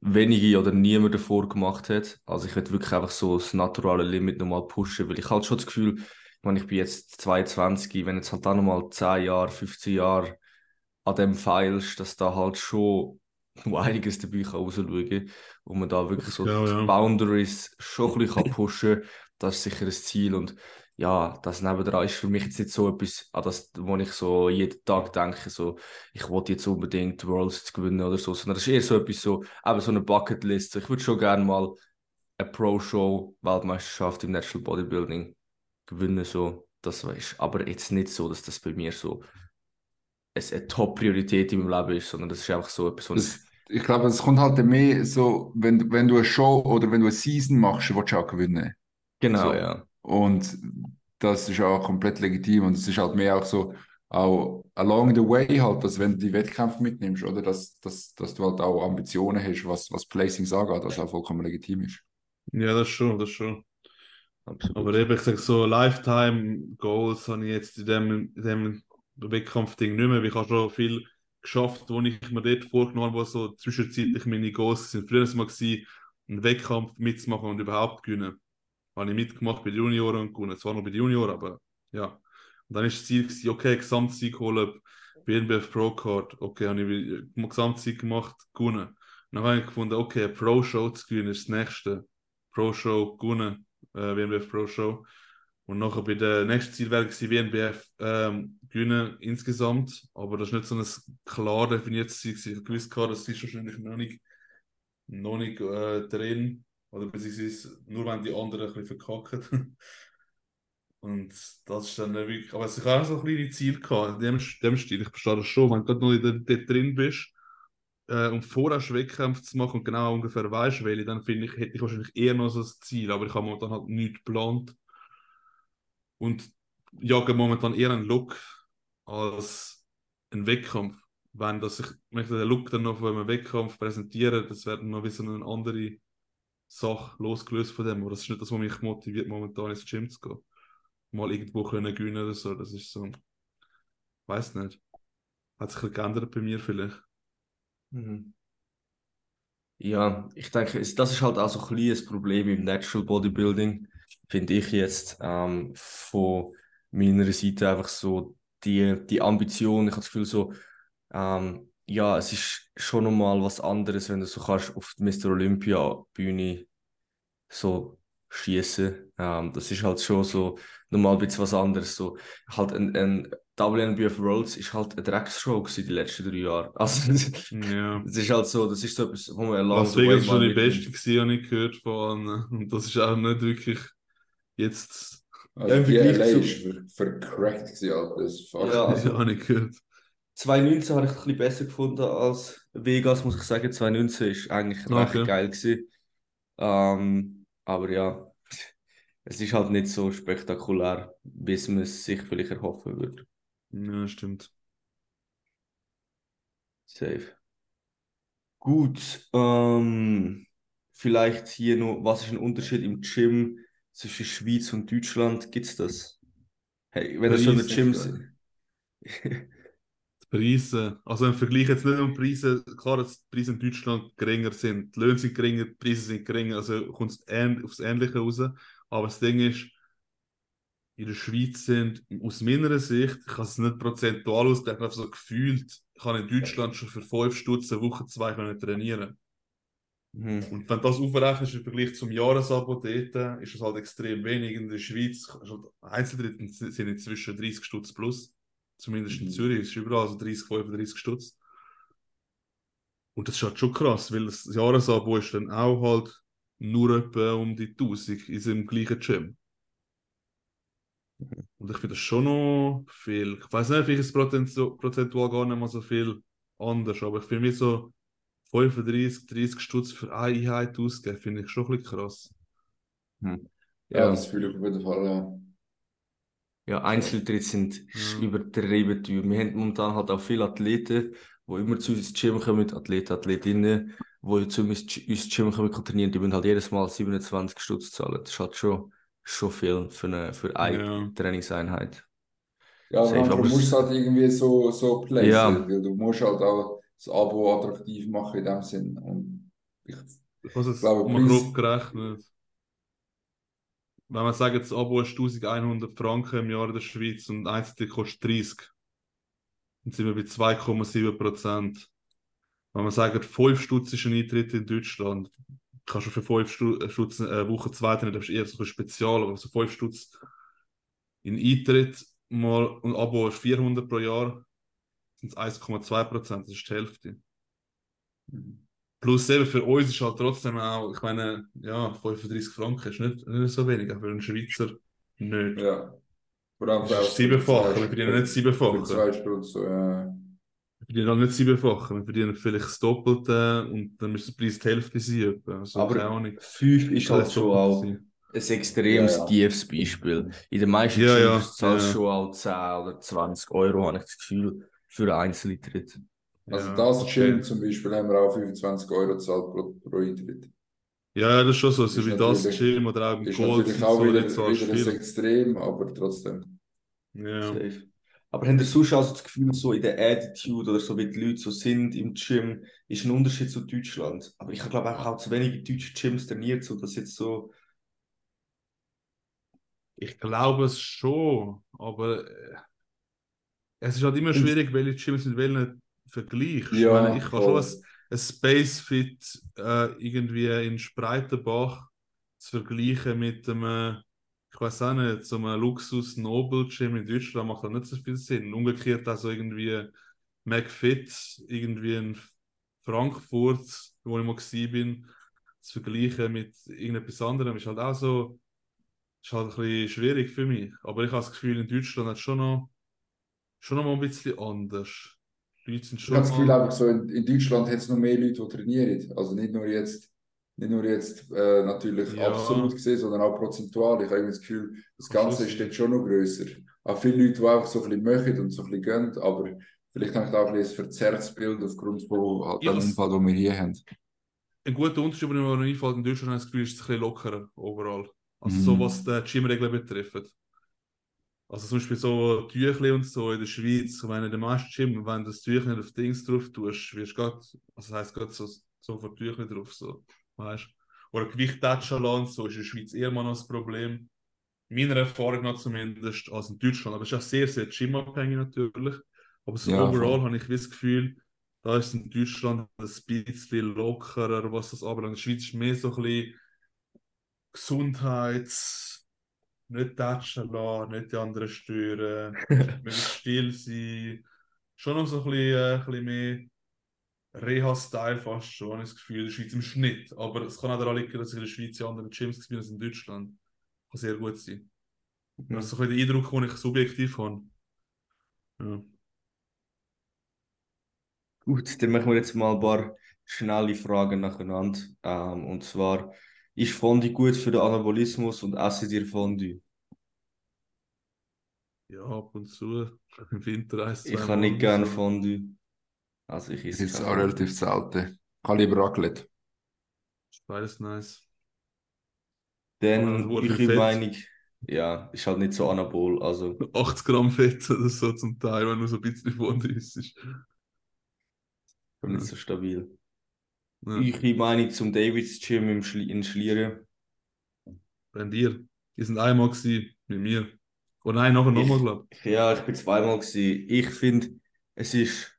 wenige oder niemand davor gemacht hat. Also ich will wirklich einfach so das naturale Limit nochmal pushen, weil ich halt schon das Gefühl, ich meine, ich bin jetzt 22, wenn jetzt halt auch nochmal 10 Jahre, 15 Jahre an dem feilst, dass da halt schon *laughs* einiges dabei kann rausschauen kann und man da wirklich so Ja, die. Boundaries schon ein bisschen pushen kann. Das ist sicher ein Ziel und ja, das nebendran ist für mich jetzt nicht so etwas, an das, wo ich so jeden Tag denke, so, ich wollte jetzt unbedingt Worlds gewinnen oder so, sondern das ist eher so etwas so, eben so eine Bucketlist. Ich würde schon gerne mal eine Pro-Show-Weltmeisterschaft im Natural Bodybuilding gewinnen, so, das ist aber jetzt nicht so, dass das bei mir so eine, Top-Priorität in meinem Leben ist, sondern das ist einfach so etwas, was ich glaube, es kommt halt mehr so, wenn, du- wenn du eine Show oder wenn du eine Season machst, willst du auch gewinnen. genau, So. ja. Und das ist auch komplett legitim und es ist halt mehr auch so, auch along the way halt, dass wenn du die Wettkämpfe mitnimmst, oder, dass, dass, dass du halt auch Ambitionen hast, was, was Placings angeht, was auch vollkommen legitim ist. Ja, das schon, das schon. Absolut. Aber eben, ich sage so, Lifetime Goals habe ich jetzt in dem, in dem Wettkampfding nicht mehr. weil Ich habe schon viel geschafft, wo ich mir dort vorgenommen habe, wo so zwischenzeitlich meine Goals sind. Früher war es mal, einen Wettkampf mitzumachen und überhaupt gewinnen. Habe ich mitgemacht bei den Junioren und gewonnen. Zwar noch bei den Junioren, aber ja. Und dann ist das Ziel, gewesen, okay, Gesamtsieg holen, BNBF Pro Card. Okay, habe ich Gesamtsieg gemacht, gewonnen. Und dann habe ich gefunden, okay, Pro Show zu gewinnen ist das nächste. Pro Show gewonnen, äh, WNBF Pro Show. Und nachher bei der nächsten Ziel wäre WNBF ähm, gewinnen insgesamt. Aber das ist nicht so ein klar definiertes Ziel. Ich gewusst, gehabt, das ist wahrscheinlich noch nicht, noch nicht äh, drin. Oder beziehungsweise nur wenn die anderen ein bisschen verkacken. *laughs* Und das ist dann wirklich. Aber ich habe auch so ein kleines Ziel in dem, dem Stil. Ich verstehe das schon, wenn du gerade noch in der- drin bist äh, und vorher Wettkämpfe zu machen und genau ungefähr weißt, welche, dann finde ich, hätte ich wahrscheinlich eher noch so ein Ziel, aber ich habe momentan halt nichts geplant. Und jage momentan eher einen Look als einen Wettkampf. Wenn das ich möchte den Look dann noch von einem Wettkampf präsentieren, das wäre noch wie so eine andere Sache losgelöst von dem. Aber das ist nicht das, was mich motiviert, momentan ins Gym zu gehen. Mal irgendwo können gewinnen oder so. Das ist so. Weiß nicht. Hat sich ein geändert bei mir vielleicht. Mhm. Ja, ich denke, das ist halt auch so ein kleines Problem im Natural Bodybuilding, finde ich jetzt, ähm, von meiner Seite einfach so die, die Ambition. Ich habe das Gefühl so, ähm, ja, es ist schon nochmal was anderes, wenn du so kannst auf die Mr. Olympia Bühne so schießen. Ähm, das ist halt schon so nochmal ein bisschen was anderes. So, halt ein, ein WNBF Worlds ist halt eine Drecksshow gewesen die letzten drei Jahre. *laughs* Also, Ja. es ist halt so, das ist so etwas, wo man along Las Vegas war schon die beste, gewesen, habe ich gehört von allen. Und das ist auch nicht wirklich jetzt, Also im die LA zu- ist ver vercrackt gewesen, Alter. Das ist. Ja, also- ja, habe ich gehört. 2019 habe ich ein bisschen besser gefunden als Vegas, muss ich sagen. 2019 ist eigentlich Okay. recht geil gewesen. Ähm, aber ja, es ist halt nicht so spektakulär, wie es man es sich vielleicht erhoffen würde. Ja, stimmt. Safe. Gut, ähm, vielleicht hier noch, was ist ein Unterschied im Gym zwischen Schweiz und Deutschland? Gibt's das? Hey, wenn ihr so in den Preis, Gyms. *laughs* Die Preise, also im Vergleich jetzt nicht um Preise, klar, dass die Preise in Deutschland geringer sind, die Löhne sind geringer, die Preise sind geringer, also kommt es aufs Ähnliche raus. Aber das Ding ist, in der Schweiz sind, aus meiner Sicht, ich kann es nicht prozentual ausrechnen, aber so gefühlt, ich kann in Deutschland schon für fünf Stutz eine Woche, zwei können trainieren. Mhm. Und wenn du das aufrechnest im Vergleich zum Jahresabo dort, ist es halt extrem wenig. In der Schweiz halt Einzeltritte sind inzwischen 30 Stutz plus. Zumindest in Mhm. Zürich ist es überall so 30, 35 Stutz. Und das ist halt schon krass, weil das Jahresabo ist dann auch halt nur etwa um die 1000 in diesem gleichen Gym. Und ich finde das schon noch viel. Ich weiß nicht, vielleicht ist es prozentu- prozentual gar nicht mal so viel anders, aber ich finde mir so 35, 30 Stutz für eine Einheit ausgeben, finde ich schon ein bisschen krass. Ja, Ja, das fühle ich auf jeden Fall, ja. ja, Einzeltritte sind Ja. übertrieben teuer. Wir haben momentan halt auch viele Athleten, die immer zu uns ins Gym kommen, Athleten, Athletinnen, die zu uns ins Gym kommen und trainieren, die müssen halt jedes Mal 27 Stutz zahlen. Das ist halt schon, schon viel für eine, für eine Ja. Trainingseinheit. Ja, aber musst du es halt irgendwie so, so placen, Ja. weil du musst halt auch das Abo attraktiv machen in dem Sinn. Und ich, Ich habe jetzt glaube, mal grob gerechnet. Wenn man sagt, das Abo ist 1100 Franken im Jahr in der Schweiz und ein Einzelticket kostet 30, dann sind wir bei 2,7 Prozent. Wenn man sagt, 5 Stutz ist ein Eintritt in Deutschland, kannst du für 5 Stu- äh, Stutz eine Woche zwei trainieren, das ist eher so ein Spezial, aber so 5 Stutz in Eintritt mal und Abo ist 400 pro Jahr, sind es 1,2 Prozent, das ist die Hälfte. Plus eben für uns ist halt trotzdem auch, ich meine, ja, 35 Franken ist nicht, nicht so wenig, aber für einen Schweizer nicht. ja. Vor allem Das für- ist siebenfach, wir verdienen nicht Für siebenfach. zwei Stunden so, ja. Wir verdienen halt nicht siebenfach, wir verdienen vielleicht das Doppelte und dann müsste der Preis die Hälfte sein. Also, Aber. Fünf ist halt schon auch sein. ein extremes Ja, ja. tiefes Beispiel. In den meisten Ja, ja, Gyms zahlst du ja. schon auch 10 oder 20 Euro, habe ich das Gefühl, für einen Einzeleintritt. Also Ja, das okay. Gym zum Beispiel haben wir auch 25 Euro gezahlt pro, pro Eintritt. Ja, ja, das ist schon so, so Ist wie das Gym oder auch im Ist Gold, natürlich auch so, wieder, die zahlst wieder ein. Extrem, aber trotzdem. Ja. Safe. Aber habt ihr sonst also das Gefühl, so in der Attitude oder so, wie die Leute so sind im Gym, ist ein Unterschied zu Deutschland? Aber ich habe glaube auch, auch zu wenige deutsche Gyms trainiert, so dass jetzt so. Ich glaube es schon, aber äh, es ist halt immer schwierig, welche Gyms mit welchen vergleichst. Ja, ich meine, ich kann voll. schon ein, ein Space Fit äh, irgendwie in Spreitenbach zu vergleichen mit einem, ich weiß auch nicht, so einem Luxus Nobel Gym in Deutschland macht das nicht so viel Sinn. Umgekehrt also irgendwie McFit irgendwie in Frankfurt, wo ich mal bin, zu vergleichen mit irgendetwas anderem ist halt auch so ist halt ein bisschen schwierig für mich. Aber ich habe das Gefühl, in Deutschland hat es schon noch, schon noch mal ein bisschen anders. Die Leute sind Ich schon habe das Gefühl, einfach so in, in Deutschland hat es noch mehr Leute, die trainieren. Also nicht nur jetzt, nicht nur jetzt äh, natürlich Ja. absolut gesehen, sondern auch prozentual. Ich habe das Gefühl, das Ganze ist dort schon noch grösser. Auch viele Leute, die einfach so ein bisschen machen und so ein bisschen gönnen, aber vielleicht habe ich da auch ein bisschen ein verzerrtes Bild aufgrund von halt Ja, dem Umfeld, den wir hier haben. ein guter Unterschied, der mir noch einfällt, in Deutschland habe ich das Gefühl, ist es ein bisschen lockerer overall. Also Mhm. so was die Gymregeln betrifft. Also zum Beispiel so Tüchle und so in der Schweiz, wenn in den meisten Gym, wenn du das Tüchlein auf Dings drauf tust, wirst du grad, also das heisst gerade so so vor Tüchern drauf, so, weißt Oder Gewicht lassen, so ist in der Schweiz eher mal noch das Problem. Meiner Erfahrung nach zumindest, als in Deutschland. Aber es ist auch sehr, sehr gymabhängig natürlich. Aber so Ja, overall voll. habe ich das Gefühl, da ist in Deutschland ein bisschen lockerer, was das anbelangt. In der Schweiz ist mehr so ein bisschen Gesundheits... Nicht touchen lassen, nicht die anderen stören, *laughs* still sein. Schon noch so ein bisschen, äh, ein bisschen mehr Reha-Style fast schon, habe ich das Gefühl, in der Schweiz im Schnitt. Aber es kann auch daran liegen, dass ich in der Schweiz in anderen Gyms war als in Deutschland. Kann sehr gut sein. Das ist so ein bisschen der Eindruck, den ich subjektiv habe. Ja. Gut, dann machen wir jetzt mal ein paar schnelle Fragen nacheinander. Ähm, und zwar, ist Fondue gut für den Anabolismus und essen ihr Fondue? ja, ab und zu. *laughs* Im Winter eins, Ich kann nicht gerne. Fondue. Also ich esse esse kein auch relativ selten. Ich habe lieber Raclette. Ist beides nice. Dann Aber das ich Fett. Meinung, ja, ist halt nicht so anabol. Also 80 Gramm Fett oder so zum Teil, wenn du so ein bisschen Fondue isst. nicht so stabil. Ja. Ich Meinung zum Davids Gym im Schli in Schlieren. Bei dir. Die sind einmal gewesen, mit mir. Oh nein, nachher nochmal, glaube ich. Ja, ich bin zweimal gewesen. Ich finde, es ist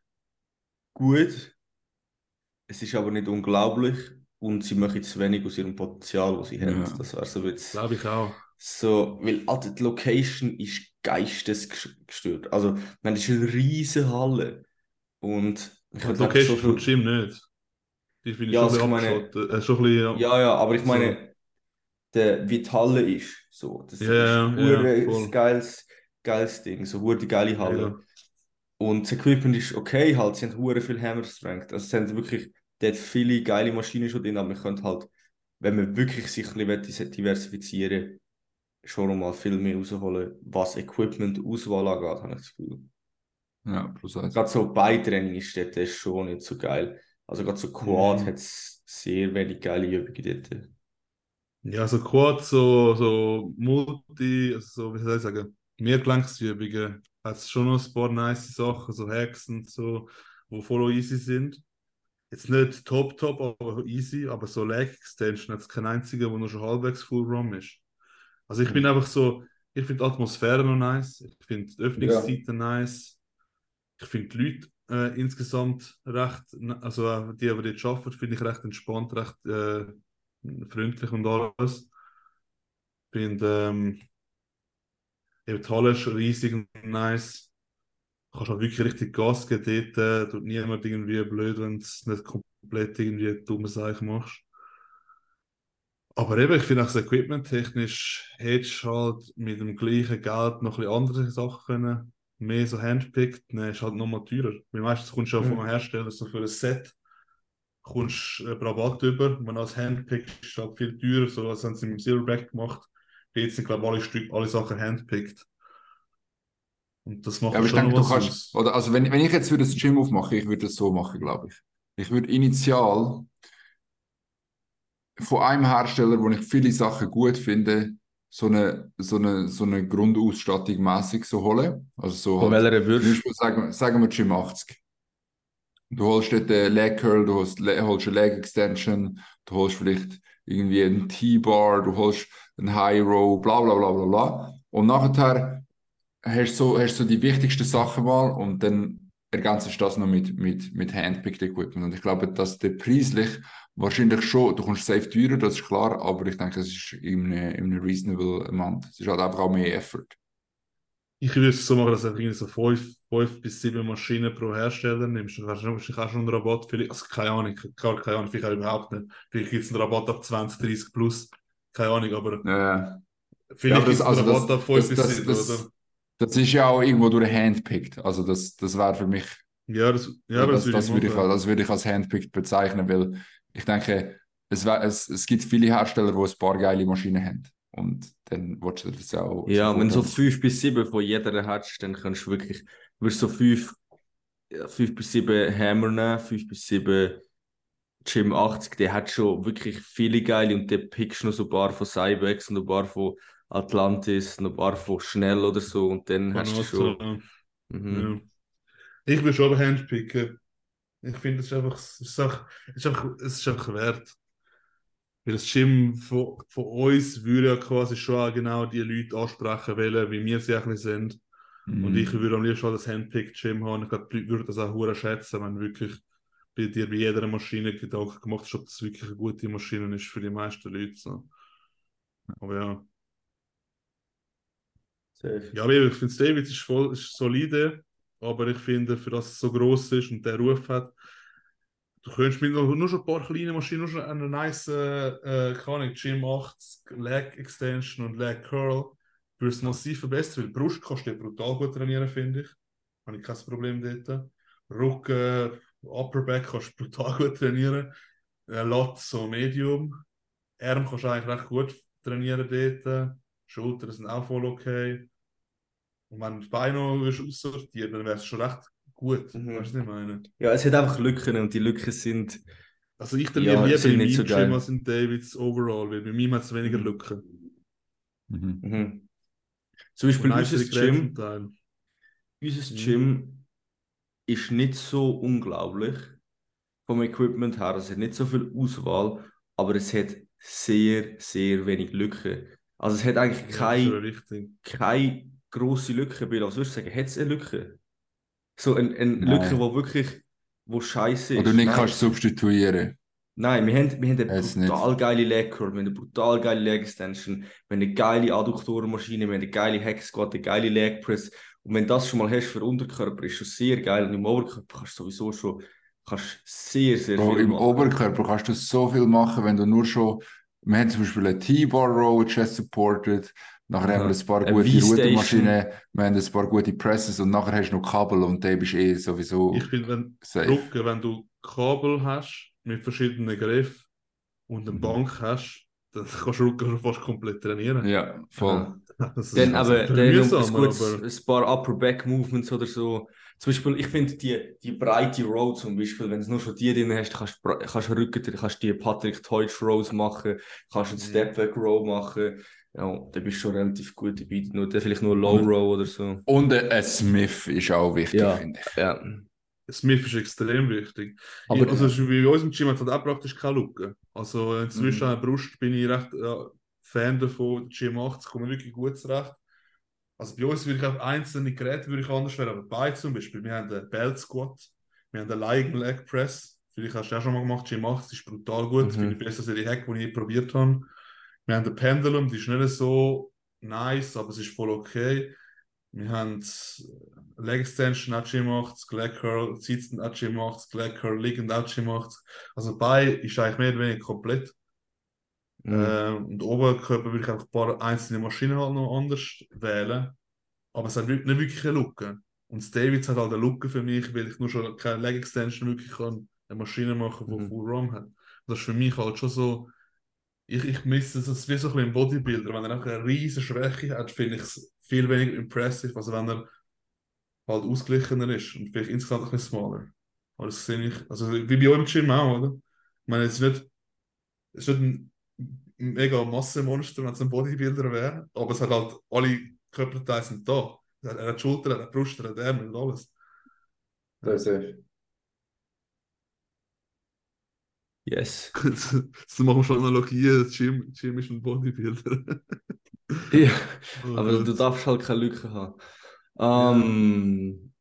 gut. Es ist aber nicht unglaublich. Und sie machen zu wenig aus ihrem Potenzial, das sie haben. Ja. Das wäre so ein bisschen Glaube ich auch. so, weil Alter, die Location ist geistesgestört. Also, man ist eine riesige Halle. Und ich Die könnte einfach Location so vom viel- Gym nicht. Die finde ich Ja, schon also meine-. Äh, schon ein bisschen, ja. Ja, ja, aber ich So. meine, der, wie die Halle ist, so, das Ja, ist ein voll. geiles, geiles Ding, so hure die geile Halle. Ja. Und das Equipment ist okay, halt, sie haben hure viel Hammer Strength, also sie haben wirklich, dort viele geile Maschinen schon drin, aber man könnte halt, wenn man wirklich sich ein bisschen diversifizieren will, schon noch mal viel mehr rausholen, was Equipment-Auswahl angeht, habe ich das Gefühl. Ja, plus eins. Gerade so Beitraining ist dort ist schon nicht so geil. Also gerade so Quad Mhm. hat es sehr wenig geile Übungen dort. Ja, so Quad, so, so Multi, also so, wie soll ich sagen, Mehrgelenksübungen, hat es schon noch ein paar nice Sachen, so Hacks und so, die voll easy sind. Jetzt nicht top, top, aber easy, aber so Leg Extension hat es keinen einzigen, der noch schon halbwegs Full ROM ist. Also ich bin Mhm. einfach so, ich finde die Atmosphäre noch nice, ich finde die Öffnungszeiten nice, ich finde die Leute äh, insgesamt recht, also die, die dort arbeiten, finde ich recht entspannt, recht äh, freundlich und alles. Ich finde, ähm, die Halle ist riesig und nice. Du kannst auch wirklich richtig Gas geben dort, äh, tut niemand irgendwie blöd, wenn du es nicht komplett irgendwie dumme Sachen machst. Aber eben, ich finde auch so Equipment-technisch hättest du halt mit dem gleichen Geld noch ein andere Sachen können. Mehr so handpicked, ne, ist halt nochmal teurer. Weil meistens kommst du auch Mhm. vom Hersteller so für ein Set, kommst äh, Rabatt über. Und wenn du als handpicked ist, halt viel teurer, so als haben sie mit dem Silverback gemacht. Jetzt sind, glaube ich, alle, Stück, alle Sachen handpicked. Und das macht Ja, aber ich schon denke, noch du was kannst, aus. oder, also wenn, wenn ich jetzt würde das Gym aufmache, ich würde das so machen, glaube ich. Ich würde initial von einem Hersteller, wo ich viele Sachen gut finde, so eine, so eine, so eine Grundausstattung mäßig so holen. Also so Von halt, welcher würdest Beispiel sagen, sagen wir Gym 80. Du holst dort den Leg Curl, du holst, holst eine Leg Extension, du holst vielleicht irgendwie einen T-Bar, du holst einen High Row, bla bla bla bla bla. Und nachher hast du so, hast so die wichtigsten Sachen mal und dann ergänzt du das noch mit, mit, mit Handpicked Equipment. Und ich glaube, dass der preislich wahrscheinlich schon, du kommst safe teurer, das ist klar, aber ich denke, es ist in einem, in einem reasonable amount. Es ist halt einfach auch mehr Effort. Ich würde es so machen, dass du irgendwie so fünf, fünf bis sieben Maschinen pro Hersteller nimmst. Dann hast du wahrscheinlich auch schon einen Rabatt. Vielleicht, also keine Ahnung, gar keine Ahnung, vielleicht auch überhaupt nicht. Vielleicht gibt es einen Rabatt ab 20, 30 plus. Keine Ahnung, aber Ja, vielleicht aber gibt es einen also Rabatt ab 5 das- bis das- 7, das- oder? Das ist ja auch irgendwo durch Handpicked. Also das, das wäre für mich Ja, das, ja, das, das, das, würde würde ich das würde ich als Handpicked bezeichnen, weil ich denke, es, wär, es, es gibt viele Hersteller, die ein paar geile Maschinen haben. Und dann willst du das auch. Ja, wenn du so fünf bis sieben von jeder hast, dann kannst du wirklich, würdest so fünf, ja, fünf bis sieben Hammer nehmen, fünf bis sieben Gym 80, der hat schon wirklich viele geile und der pickst noch so ein paar von Cybex und ein paar von Atlantis, noch ein paar von Schnell oder so und dann hast du schon. Mhm. ja. Ich würde schon aber handpicken. Ich finde, es ist einfach, es ist einfach, es ist einfach, es ist einfach wert. Weil das Gym von, von uns würde ja quasi schon genau die Leute ansprechen wollen, wie wir sie eigentlich sind. Mhm. Und ich würde am liebsten das Handpicked Gym haben. Ich glaube, die Leute würden das auch hure schätzen, wenn wirklich bei dir bei jeder Maschine Gedanken gemacht hast, ob das wirklich eine gute Maschine ist für die meisten Leute. So. Aber ja. Safe. Ja, ich finde, David ist voll ist solide, aber ich finde, für das es so groß ist und der Ruf hat, du könntest mit nur, nur schon ein paar kleine Maschinen, nur schon eine nice, äh, äh, Gym 80, Leg Extension und Leg Curl, würde es massiv verbessern, weil Brust kannst du brutal gut trainieren, finde ich. Habe ich kein Problem dort. Rücken, Upper Back kannst du brutal *laughs* gut trainieren. Äh, Lat so Medium. Arm kannst du eigentlich recht gut trainieren dort. Schultern sind auch voll okay. Und wenn du Beine noch würdest aussortieren dann wäre es schon recht gut. Mhm. Weißt du, was ich meine? Ja, es hat einfach Lücken und die Lücken sind. Also ich trainiere Ja, lieber sind in nicht meinem so als in Davids overall, weil bei mir hat es weniger Mhm. Lücken. Mhm. Mhm. Zum Beispiel unser Gym, unser Mhm. Gym ist nicht so unglaublich vom Equipment her. Es hat nicht so viel Auswahl, aber es hat sehr, sehr wenig Lücken. Also es hat eigentlich keine, keine grosse Lücke. Bill. Was würdest du sagen? Hat es eine Lücke? So eine, eine. Lücke, wo wirklich wo scheiße ist. Oder nicht Nein. kannst substituieren. Nein, wir haben, wir haben eine nicht. brutal geile Leg Curl, wir haben eine brutal geile Leg Extension, wir haben eine geile Adduktorenmaschine, wir haben eine geile Hack Squat, eine geile Leg Press. Und wenn du das schon mal hast für Unterkörper, ist schon sehr geil. Und im Oberkörper kannst du sowieso schon kannst sehr, sehr Bro, viel Im machen. Oberkörper kannst du so viel machen, wenn du nur schon. Wir haben zum Beispiel eine T-Bar Row, Chest Supported. Nachher haben wir ein paar Eine gute. Rudermaschinen. Wir haben ein paar gute Presses und nachher hast du noch Kabel und der bist eh sowieso Ich finde, wenn safe. Wenn du Kabel hast mit verschiedenen Griffen und eine Mhm. Bank hast, dann *laughs* kannst du Rücken schon fast komplett trainieren. Ja, voll. *laughs* Das ist Dann aber *laughs* dann mühsam, ein, gutes, aber ein paar Upper Back Movements oder so. Zum Beispiel, ich finde die, die breite Row zum Beispiel, wenn du nur schon die drin hast, kannst du bra- kannst du Rücken, drin- kannst du die Patrick Teutsch Rows machen, kannst einen Mhm. Step Back Row machen. Ja, da bist du schon relativ gut dabei. Nur, vielleicht nur Low Row oder so. Und ein Smith ist auch wichtig, Ja. finde ich. Ja. Smith ist extrem wichtig. Aber ich, also bei uns im Gym hat es auch praktisch keine Lücke. Also inzwischen Mhm. an der Brust bin ich recht ja, Fan davon. Gym 80 kommt mir wirklich gut zurecht. Also bei uns würde ich auch einzelne Geräte würde ich anders wählen, aber bei zum Beispiel, wir haben den Belt Squat, wir haben den Lying Leg Press, vielleicht hast du auch schon mal gemacht, Gym 80 ist brutal gut, Mhm. finde ich besser als die Hack, die ich probiert habe. Wir haben den Pendulum, die ist nicht so nice, aber es ist voll okay. Wir haben Leg Extension auch Gym 80, Leg Curl, Sitzen auch Gym 80, Leg Curl, liegend auch 80. Also bei ist eigentlich mehr oder weniger komplett. Mhm. Ähm, und Oberkörper würde ich einfach ein paar einzelne Maschinen halt noch anders wählen. Aber es hat nicht wirklich eine Lücke. Und das Davids hat halt eine Lücke für mich, weil ich nur schon keine Leg Extension wirklich kann, eine Maschine machen, die Mhm. Full ROM hat. Das ist für mich halt schon so, ich, ich misse es, das ist wie so ein bisschen im Bodybuilder. Wenn er einfach eine riesige Schwäche hat, finde ich es viel weniger impressive, als wenn er halt ausgeglichener ist und vielleicht insgesamt ein bisschen smaller. Aber das sehe ich, also wie bei euch im Gym auch, oder? Ich meine, es ist nicht, es ist nicht ein mega Massemonster, wenn es ein Bodybuilder wäre, aber es hat halt alle Körperteile sind da. Er hat- er hat die Schulter, er hat Brust, er hat Ärmel und alles. Yes. *laughs* so machen wir schon Analogien, Gym ist ein Bodybuilder. Ja, *laughs* Oh aber Gott. du darfst halt keine Lücke haben. Ähm,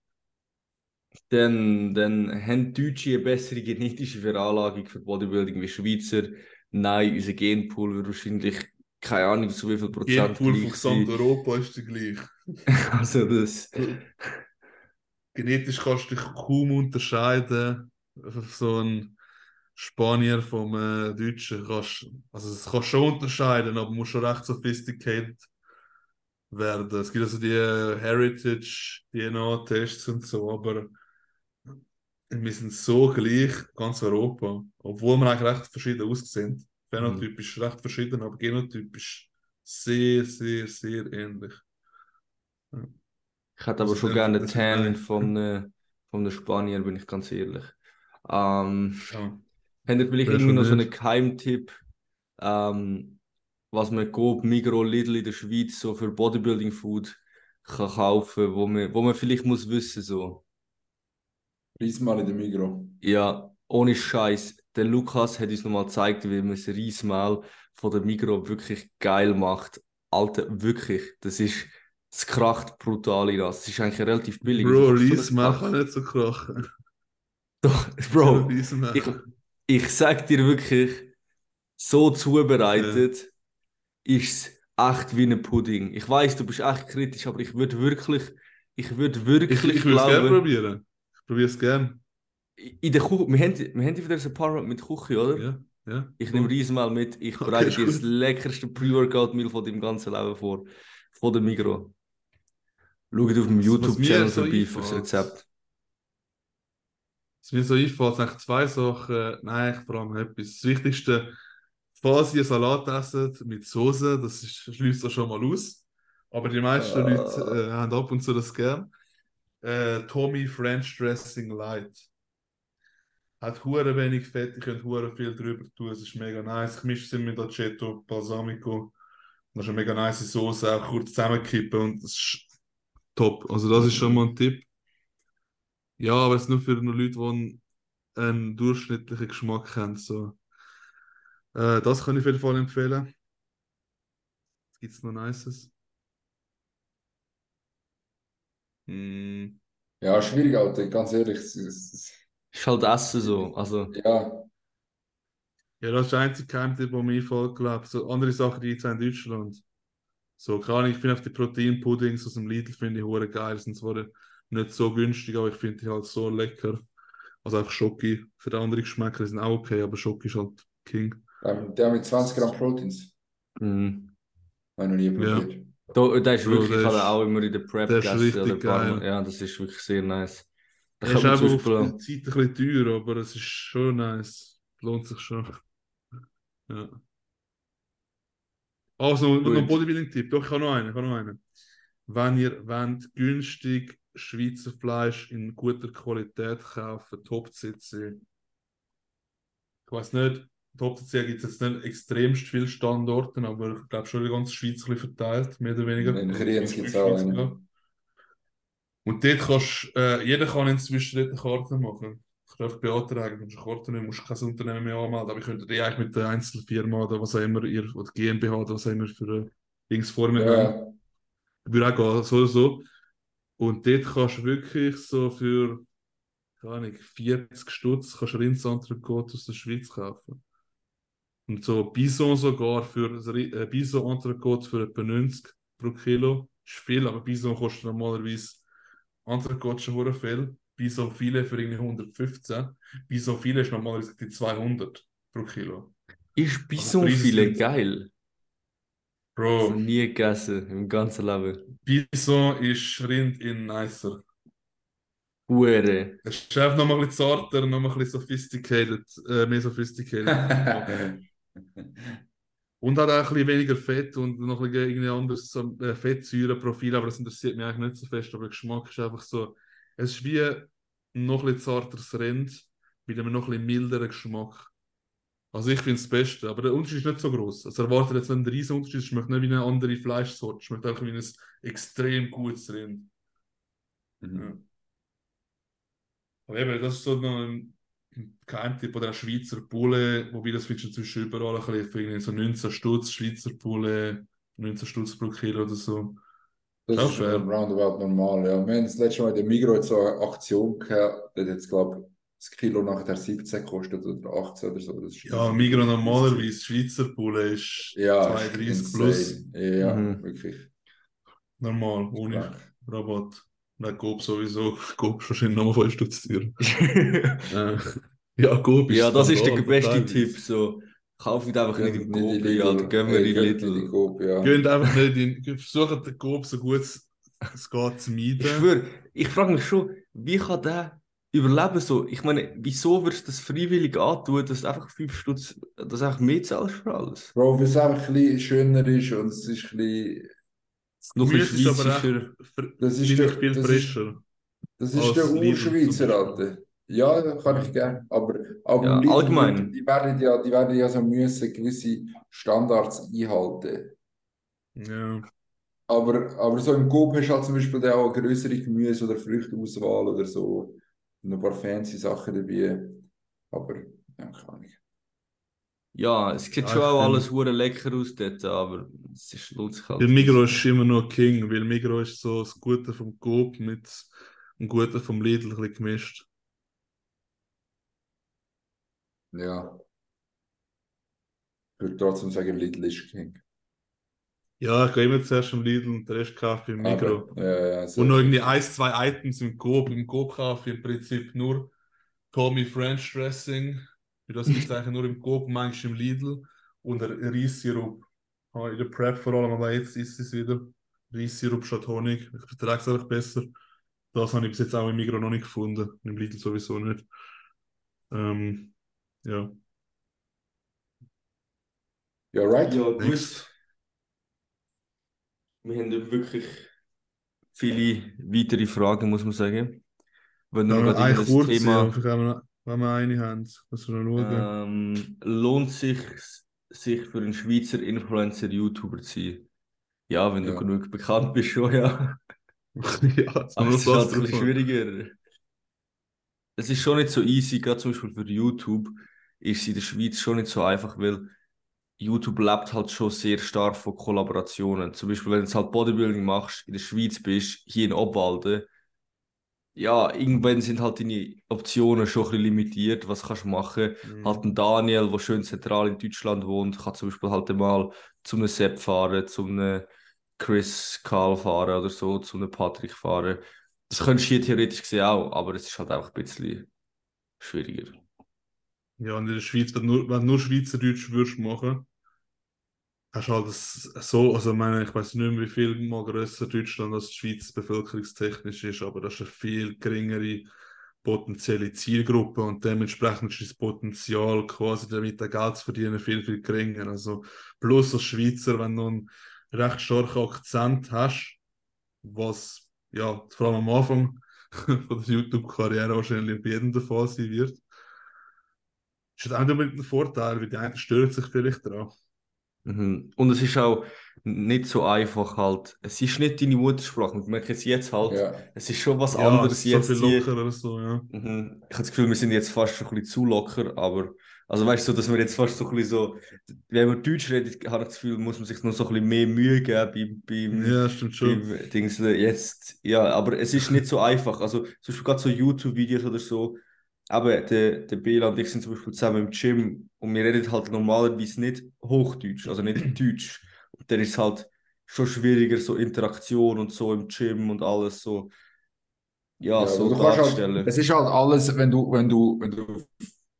dann, dann haben Deutsche eine bessere genetische Veranlagung für Bodybuilding wie Schweizer. Nein, unser Genpool wird wahrscheinlich, keine Ahnung, zu wie viel Prozent Genpool von. Gesamteuropa ist der gleich. *laughs* Also das, Genetisch kannst du dich kaum unterscheiden. So ein Spanier vom äh, Deutschen kannst, also es kannst schon unterscheiden, aber muss schon recht sophisticated werden. Es gibt also die äh, Heritage, DNA-Tests und so, aber wir sind so gleich, ganz Europa, obwohl wir eigentlich recht verschieden aussehen. Phänotyp ist recht verschieden, aber Genotyp ist sehr, sehr, sehr ähnlich. ich hätte aber Also schon gerne einen Tan von, äh, von den Spanier, bin ich ganz ehrlich. Ähm, Ja. Ihr vielleicht Wer irgendwie noch so einen? Geheimtipp, ähm, was man Coop, Migros, Lidl in der Schweiz so für Bodybuilding Food kann kaufen, wo man, wo man vielleicht muss wissen so. Diesmal in der Migro. Ja, ohne Scheiß. Der Lukas hat uns nochmal gezeigt, wie man das Reismehl von der Migro wirklich geil macht. Alter, wirklich, das ist, es kracht brutal in das. Es ist eigentlich relativ billig. Bro, ist so kann nicht so krachen. Doch, Bro, ich, ich sag dir wirklich, so zubereitet ist es echt wie ein Pudding. Ich weiß, du bist echt kritisch, aber ich würde wirklich, ich würde wirklich Ich, ich würde es gerne probieren. Ich probiere es gerne. in der Küche, wir haben, wir haben wieder ein Apartment mit Küche, oder? Ja, ja. Ich nehme Reismehl mit, ich Okay, bereite ist dir das leckerste Pre-Workout-Meal von deinem ganzen Leben vor. Von der Migro. Schaut auf dem YouTube-Channel so vorbei fürs einfällt. Rezept. Was mir so einfällt, sind zwei Sachen. Nein, vor allem etwas. Das Wichtigste, falls ihr Salat esst mit Soße, das schließt das schon mal aus. Aber die meisten Ah. Leute äh, haben ab und zu das gern. Äh, Tommy French Dressing Light. Hat hure wenig Fett, ich könnt hure viel drüber tun, es ist mega nice. Ich mische es mit Aceto, Balsamico. Das ist eine mega nice Soße, auch kurz zusammenkippen und das ist top. Also das ist schon mal ein Tipp. Ja, aber es ist nur für nur Leute, die einen, einen durchschnittlichen Geschmack haben. So. Äh, das kann ich auf jeden Fall empfehlen. Was gibt es noch Nices? Hm, Ja, schwierig, Alter, ganz ehrlich. es- es- es- Ist halt Essen so. Also, Ja, Ja, das ist der einzige Geheimtipp, der mir einfällt, glaube. So andere Sachen, die jetzt auch in Deutschland. So, keine Ahnung, ich finde auf die Proteinpuddings aus dem Lidl finde ich hure geil. Sind zwar nicht so günstig, aber ich finde die halt so lecker. Also einfach Schoki. Für die anderen Geschmäcker sind auch okay, aber Schoki ist halt King. ähm, der mit 20 Gramm Proteins. mh. Habe ich noch nie Ja. probiert. Da, der ist wirklich, der ich habe ist- auch immer in der Prep der ist richtig Mal. geil. Ja, das ist wirklich sehr nice. Da ist einfach auf die Zeit ein bisschen teuer, aber es ist schon nice. Lohnt sich schon. Ja. Also, noch ein Bodybuilding-Tipp. Doch, ich habe noch einen. Ich habe noch einen. Wenn ihr wollt, günstig Schweizer Fleisch in guter Qualität kaufen, Top-CC. Ich weiß nicht, Top-CC gibt es jetzt nicht extremst viele Standorte, aber ich glaube schon in der ganzen Schweiz ein bisschen verteilt, mehr oder weniger. In Kriens gibt es auch einen. Und dort kannst äh, jeder kann inzwischen dort eine Karte machen. Ich darf beantragen, wenn du eine Karte nicht musst du kein Unternehmen mehr anmelden, aber ich könnte die eigentlich mit der Einzelfirma oder was auch immer ihr, oder GmbH oder was auch immer für äh, Dings vor mir. Ja, Würde auch gehen, so oder so. Und dort kannst du wirklich so für, keine Ahnung, 40 Stutz kannst du Rindsentrecôte aus der Schweiz kaufen. Und so Bison sogar für äh, Bison-Entrecôte für etwa 90 pro Kilo. Ist viel, aber Bison kostet normalerweise Entrecôte schon viel. Bison viele für irgendwie 115. Bison viele ist normalerweise die 200 pro Kilo. Ist Bison Preise viele geil. Bro, Also nie gegessen im ganzen Leben. Bison ist Rind in nicer. Hure. Es ist einfach noch ein bisschen zarter, noch ein bisschen sophisticated, äh, mehr sophisticated. *laughs* und hat auch ein bisschen weniger Fett und noch ein bisschen irgendwie anderes so, äh, Fettsäurenprofil, aber das interessiert mich eigentlich nicht so fest. Aber der Geschmack ist einfach so, es ist wie ein noch ein bisschen zarteres Rind mit einem noch ein bisschen milderen Geschmack. Also ich finde es das Beste, aber der Unterschied ist nicht so groß. Also erwartet jetzt nicht einen riesen Unterschied, es schmeckt nicht wie eine andere Fleischsorte, es schmeckt einfach wie ein extrem gutes Rind. Mhm. Ja. Aber eben, das ist so noch ein Geheimtipp oder ein Schweizer Bulle, wobei das findest du inzwischen überall ein bisschen irgendwie so 19 Stutz, Schweizer Bulle, 19 Stutz pro Kilo oder so. Das Auch ist fair. roundabout normal, ja. Wir haben das letzte Mal in der Migros so eine Aktion gehabt, da hat jetzt, glaube ich, das Kilo nachher 17 gekostet oder 18 oder so. Das ist Ja, Migros normalerweise, Schweizer Bulle ist Ja, 32 plus. insane. Ja, Mhm. wirklich. Normal, ohne Krank. Rabatt. Nein, Coop sowieso. *laughs* Coop ist wahrscheinlich nochmal 5 Stutz ja, Coop ist ja, das ist der beste. Tipp. So, kauft einfach nicht im Nicht in Coop, Lidl. ja, dann gehen wir Hey, in nicht Lidl. Coop, ja. Geht einfach nicht in. Versucht den Coop so gut es geht zu Ich meiden. schwöre, ich frage mich schon, wie kann der überleben so? Ich meine, wieso würdest du das freiwillig antun, dass du einfach 5 Stutz, dass du einfach mehr zahlst für alles? Bro, weil es einfach ein bisschen schöner ist und es ist ein bisschen, Noch ein bisschen ist aber Das ist der- viel das ist- frischer. das ist der Urschweizer. Alter. Ja, das kann ich gerne. Aber, aber Ja, allgemein. Die werden ja, die werden ja so müssen gewisse Standards einhalten. Ja. Aber, aber so im Coop hast du halt zum Beispiel auch eine größere Gemüse- oder Früchteauswahl oder so. Noch ein paar fancy Sachen dabei. Aber, ja, keine Ahnung. Ja, es sieht Ja, schon auch alles hure lecker aus dort, aber es ist lohnt sich halt. Der Migros ist immer noch King, weil Migros ist so das Gute vom Coop mit dem Guten vom Lidl ein bisschen gemischt. Ja. Ich würde trotzdem sagen, Lidl ist King. Ja, ich gehe immer zuerst im Lidl und den Rest kaufe ich im Migros. Aber, ja, ja, Und noch irgendwie ein, zwei Items im Coop. Im Coop kaufe ich im Prinzip nur Tommy French Dressing. Für das gibt es *laughs* eigentlich nur im Coop, manchmal im Lidl. Und Reissirup. Ah, In der Prep vor allem, aber jetzt ist es wieder. Reissirup statt Honig. Ich vertrage es einfach besser. Das habe ich bis jetzt auch im Migros noch nicht gefunden. Im Lidl sowieso nicht. Ähm, ja. Ja, right. Ja, gut. Wir haben nicht wirklich viele weitere Fragen, muss man sagen. Wenn Ja, eine gerade kurz, das ja, Thema wir, wenn wir eine haben, muss man schauen. ähm, lohnt sich, sich für einen Schweizer Influencer YouTuber zu sein? Ja, wenn du Ja. genug bekannt bist, schon, ja. *laughs* ja, es *laughs* Aber es ist halt ein bisschen schwieriger. Es ist schon nicht so easy, gerade zum Beispiel für YouTube ist es in der Schweiz schon nicht so einfach, weil YouTube lebt halt schon sehr stark von Kollaborationen. Zum Beispiel, wenn du jetzt halt Bodybuilding machst, in der Schweiz bist, hier in Obwalden, ja, irgendwann sind halt deine Optionen schon ein bisschen limitiert, was kannst du machen. Mhm. Halt ein Daniel, der schön zentral in Deutschland wohnt, kann zum Beispiel halt mal zu einem Sepp fahren, zu einem Chris Karl fahren oder so, zu einem Patrick fahren. Das könntest du hier theoretisch gesehen auch, aber es ist halt einfach ein bisschen schwieriger. Ja, und in der Schweiz, wenn nur, wenn nur Schweizerdeutsch würdest machen, hast du halt das so, also ich meine, ich weiß nicht mehr, wie viel mal grösser Deutschland als die Schweiz bevölkerungstechnisch ist, aber das ist eine viel geringere potenzielle Zielgruppe und dementsprechend ist das Potenzial quasi damit ein Geld zu verdienen viel, viel geringer. Also plus als Schweizer, wenn du einen recht starken Akzent hast, was ja vor allem am Anfang *laughs* von der YouTube-Karriere wahrscheinlich bei jedem der Fall sein wird, ist das auch nicht unbedingt ein Vorteil, weil die einen stören sich vielleicht daran. Mhm. Und es ist auch nicht so einfach halt. Es ist nicht deine Muttersprache. Ich merke es jetzt halt. Ja. Es ist schon was Ja, anderes es ist so jetzt. viel lockerer so, ja. Mhm. Ich habe das Gefühl, wir sind jetzt fast schon ein bisschen zu locker, aber also weißt du, dass wir jetzt fast so ein bisschen so, wenn man Deutsch redet, habe ich das Gefühl, muss man sich noch so ein bisschen mehr Mühe geben beim, beim, Ja, stimmt schon. beim Dings jetzt. Ja, aber es ist nicht so einfach. Also zum Beispiel gerade so YouTube-Videos oder so, aber der, der Bela und ich sind zum Beispiel zusammen im Gym und wir reden halt normalerweise nicht Hochdeutsch, also nicht *clears throat* Deutsch. Und dann ist es halt schon schwieriger, so Interaktion und so im Gym und alles so, ja, Ja, so kannst darzustellen. halt, es ist halt alles, wenn du, wenn du, wenn du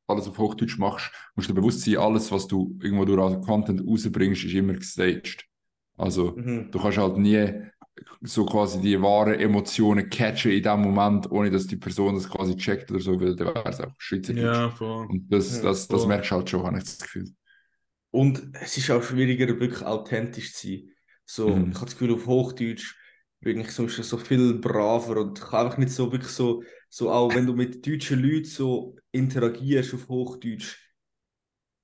alles auf Hochdeutsch machst, musst du bewusst sein, alles, was du irgendwo durch Content rausbringst, ist immer gestaged. Also, Mhm. du kannst halt nie so quasi die wahren Emotionen catchen in dem Moment, ohne dass die Person das quasi checkt oder so, weil dann wäre es auch Schweizerdeutsch. Ja, voll. Und das, Ja, das, das merkst du halt schon, habe ich das Gefühl. Und es ist auch schwieriger, wirklich authentisch zu sein. So, Mhm. ich habe das Gefühl, auf Hochdeutsch bin ich sonst so viel braver und ich kann einfach nicht so wirklich so, so auch wenn du mit deutschen Leuten so interagierst auf Hochdeutsch,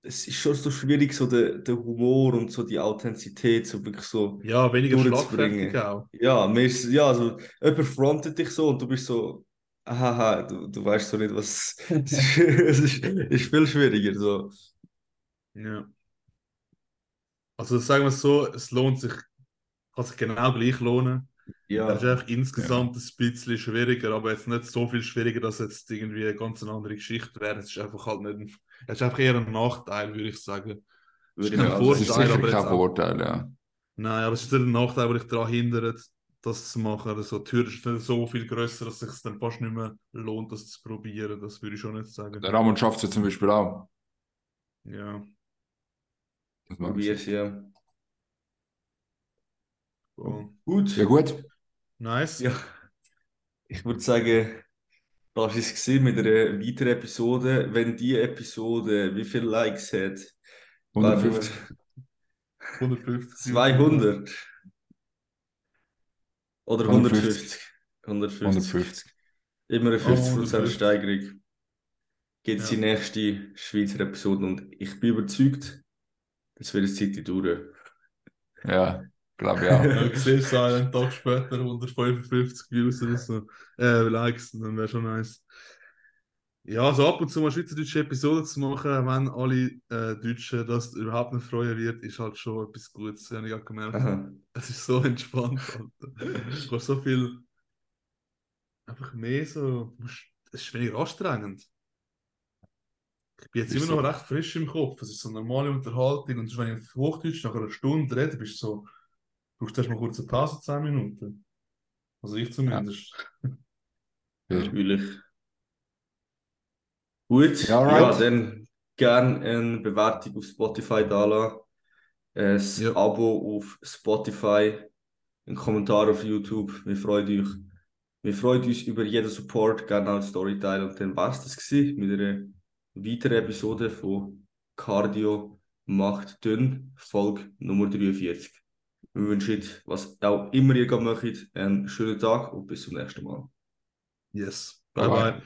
es ist schon so schwierig, so der, der Humor und so die Authentizität so wirklich so Ja, weniger schlagfertig auch. Ja, mir ist, ja, also jemand frontet dich so und du bist so, haha, du, du weißt so nicht, was. *laughs* es ist, es ist, ist viel schwieriger. So. Ja. Also sagen wir es so, es lohnt sich, kann sich genau gleich lohnen. Ja. Es ist einfach insgesamt ein bisschen schwieriger, aber jetzt nicht so viel schwieriger, dass jetzt irgendwie eine ganz andere Geschichte wäre. Es ist einfach halt nicht ein, es ist einfach eher ein Nachteil, würde ich sagen. Würde kein ich auch das ist Vorteil, sicher aber kein Vorteil, ja. Nein, aber es ist ein Nachteil, der dich daran hindert, das zu machen. Also die Hürde ist nicht so viel grösser, dass es sich dann fast nicht mehr lohnt, das zu probieren. Das würde ich schon nicht sagen. Der Ramon schafft es ja zum Beispiel auch. Ja. Das mag ich. Probier's, ja. voll. Gut. Ja, gut. Nice. Ja. Ich würde sagen, das war es mit einer weiteren Episode. Wenn die Episode wie viele Likes hat? 150. 150. 200? Oder 150. 150? 150. 150. Immer eine Oh, 50% 150. Steigerung. Gibt es Ja. die nächste Schweizer Episode und ich bin überzeugt, es wird eine Zeit dauern. Ja, glaube ich auch. *laughs* Ja, ich sehe es einen Tag später 155 Views oder so. Äh, Likes, dann wäre schon nice. Ja, so ab und zu mal schweizerdeutsche Episoden zu machen, wenn alle äh, Deutschen das überhaupt nicht freuen wird, ist halt schon etwas Gutes. habe ich auch gemerkt. Aha. Es ist so entspannt, Alter. Du hast so viel. Einfach mehr so. du Es ist weniger anstrengend. Ich bin jetzt Ist immer noch so. recht frisch im Kopf. Es ist so eine normale Unterhaltung. Und wenn ich auf Hochdeutsch nach einer Stunde rede, bist du so. Du brauchst erst mal kurz eine Pause, 10 Minuten. Also ich zumindest. Fair. Natürlich. Gut, Ja, ja, alright. dann gerne eine Bewertung auf Spotify da lassen. Ein Ja. Abo auf Spotify, einen Kommentar auf YouTube. Wir freuen euch. Wir freuen uns über jeden Support, gerne auch Storyteil. Und dann war es das gewesen mit einer weiteren Episode von Cardio macht dünn, Folge Nummer 43. Wir wünschen, was auch immer ihr gerade macht, einen schönen Tag und bis zum nächsten Mal. Yes. Bye. bye. bye.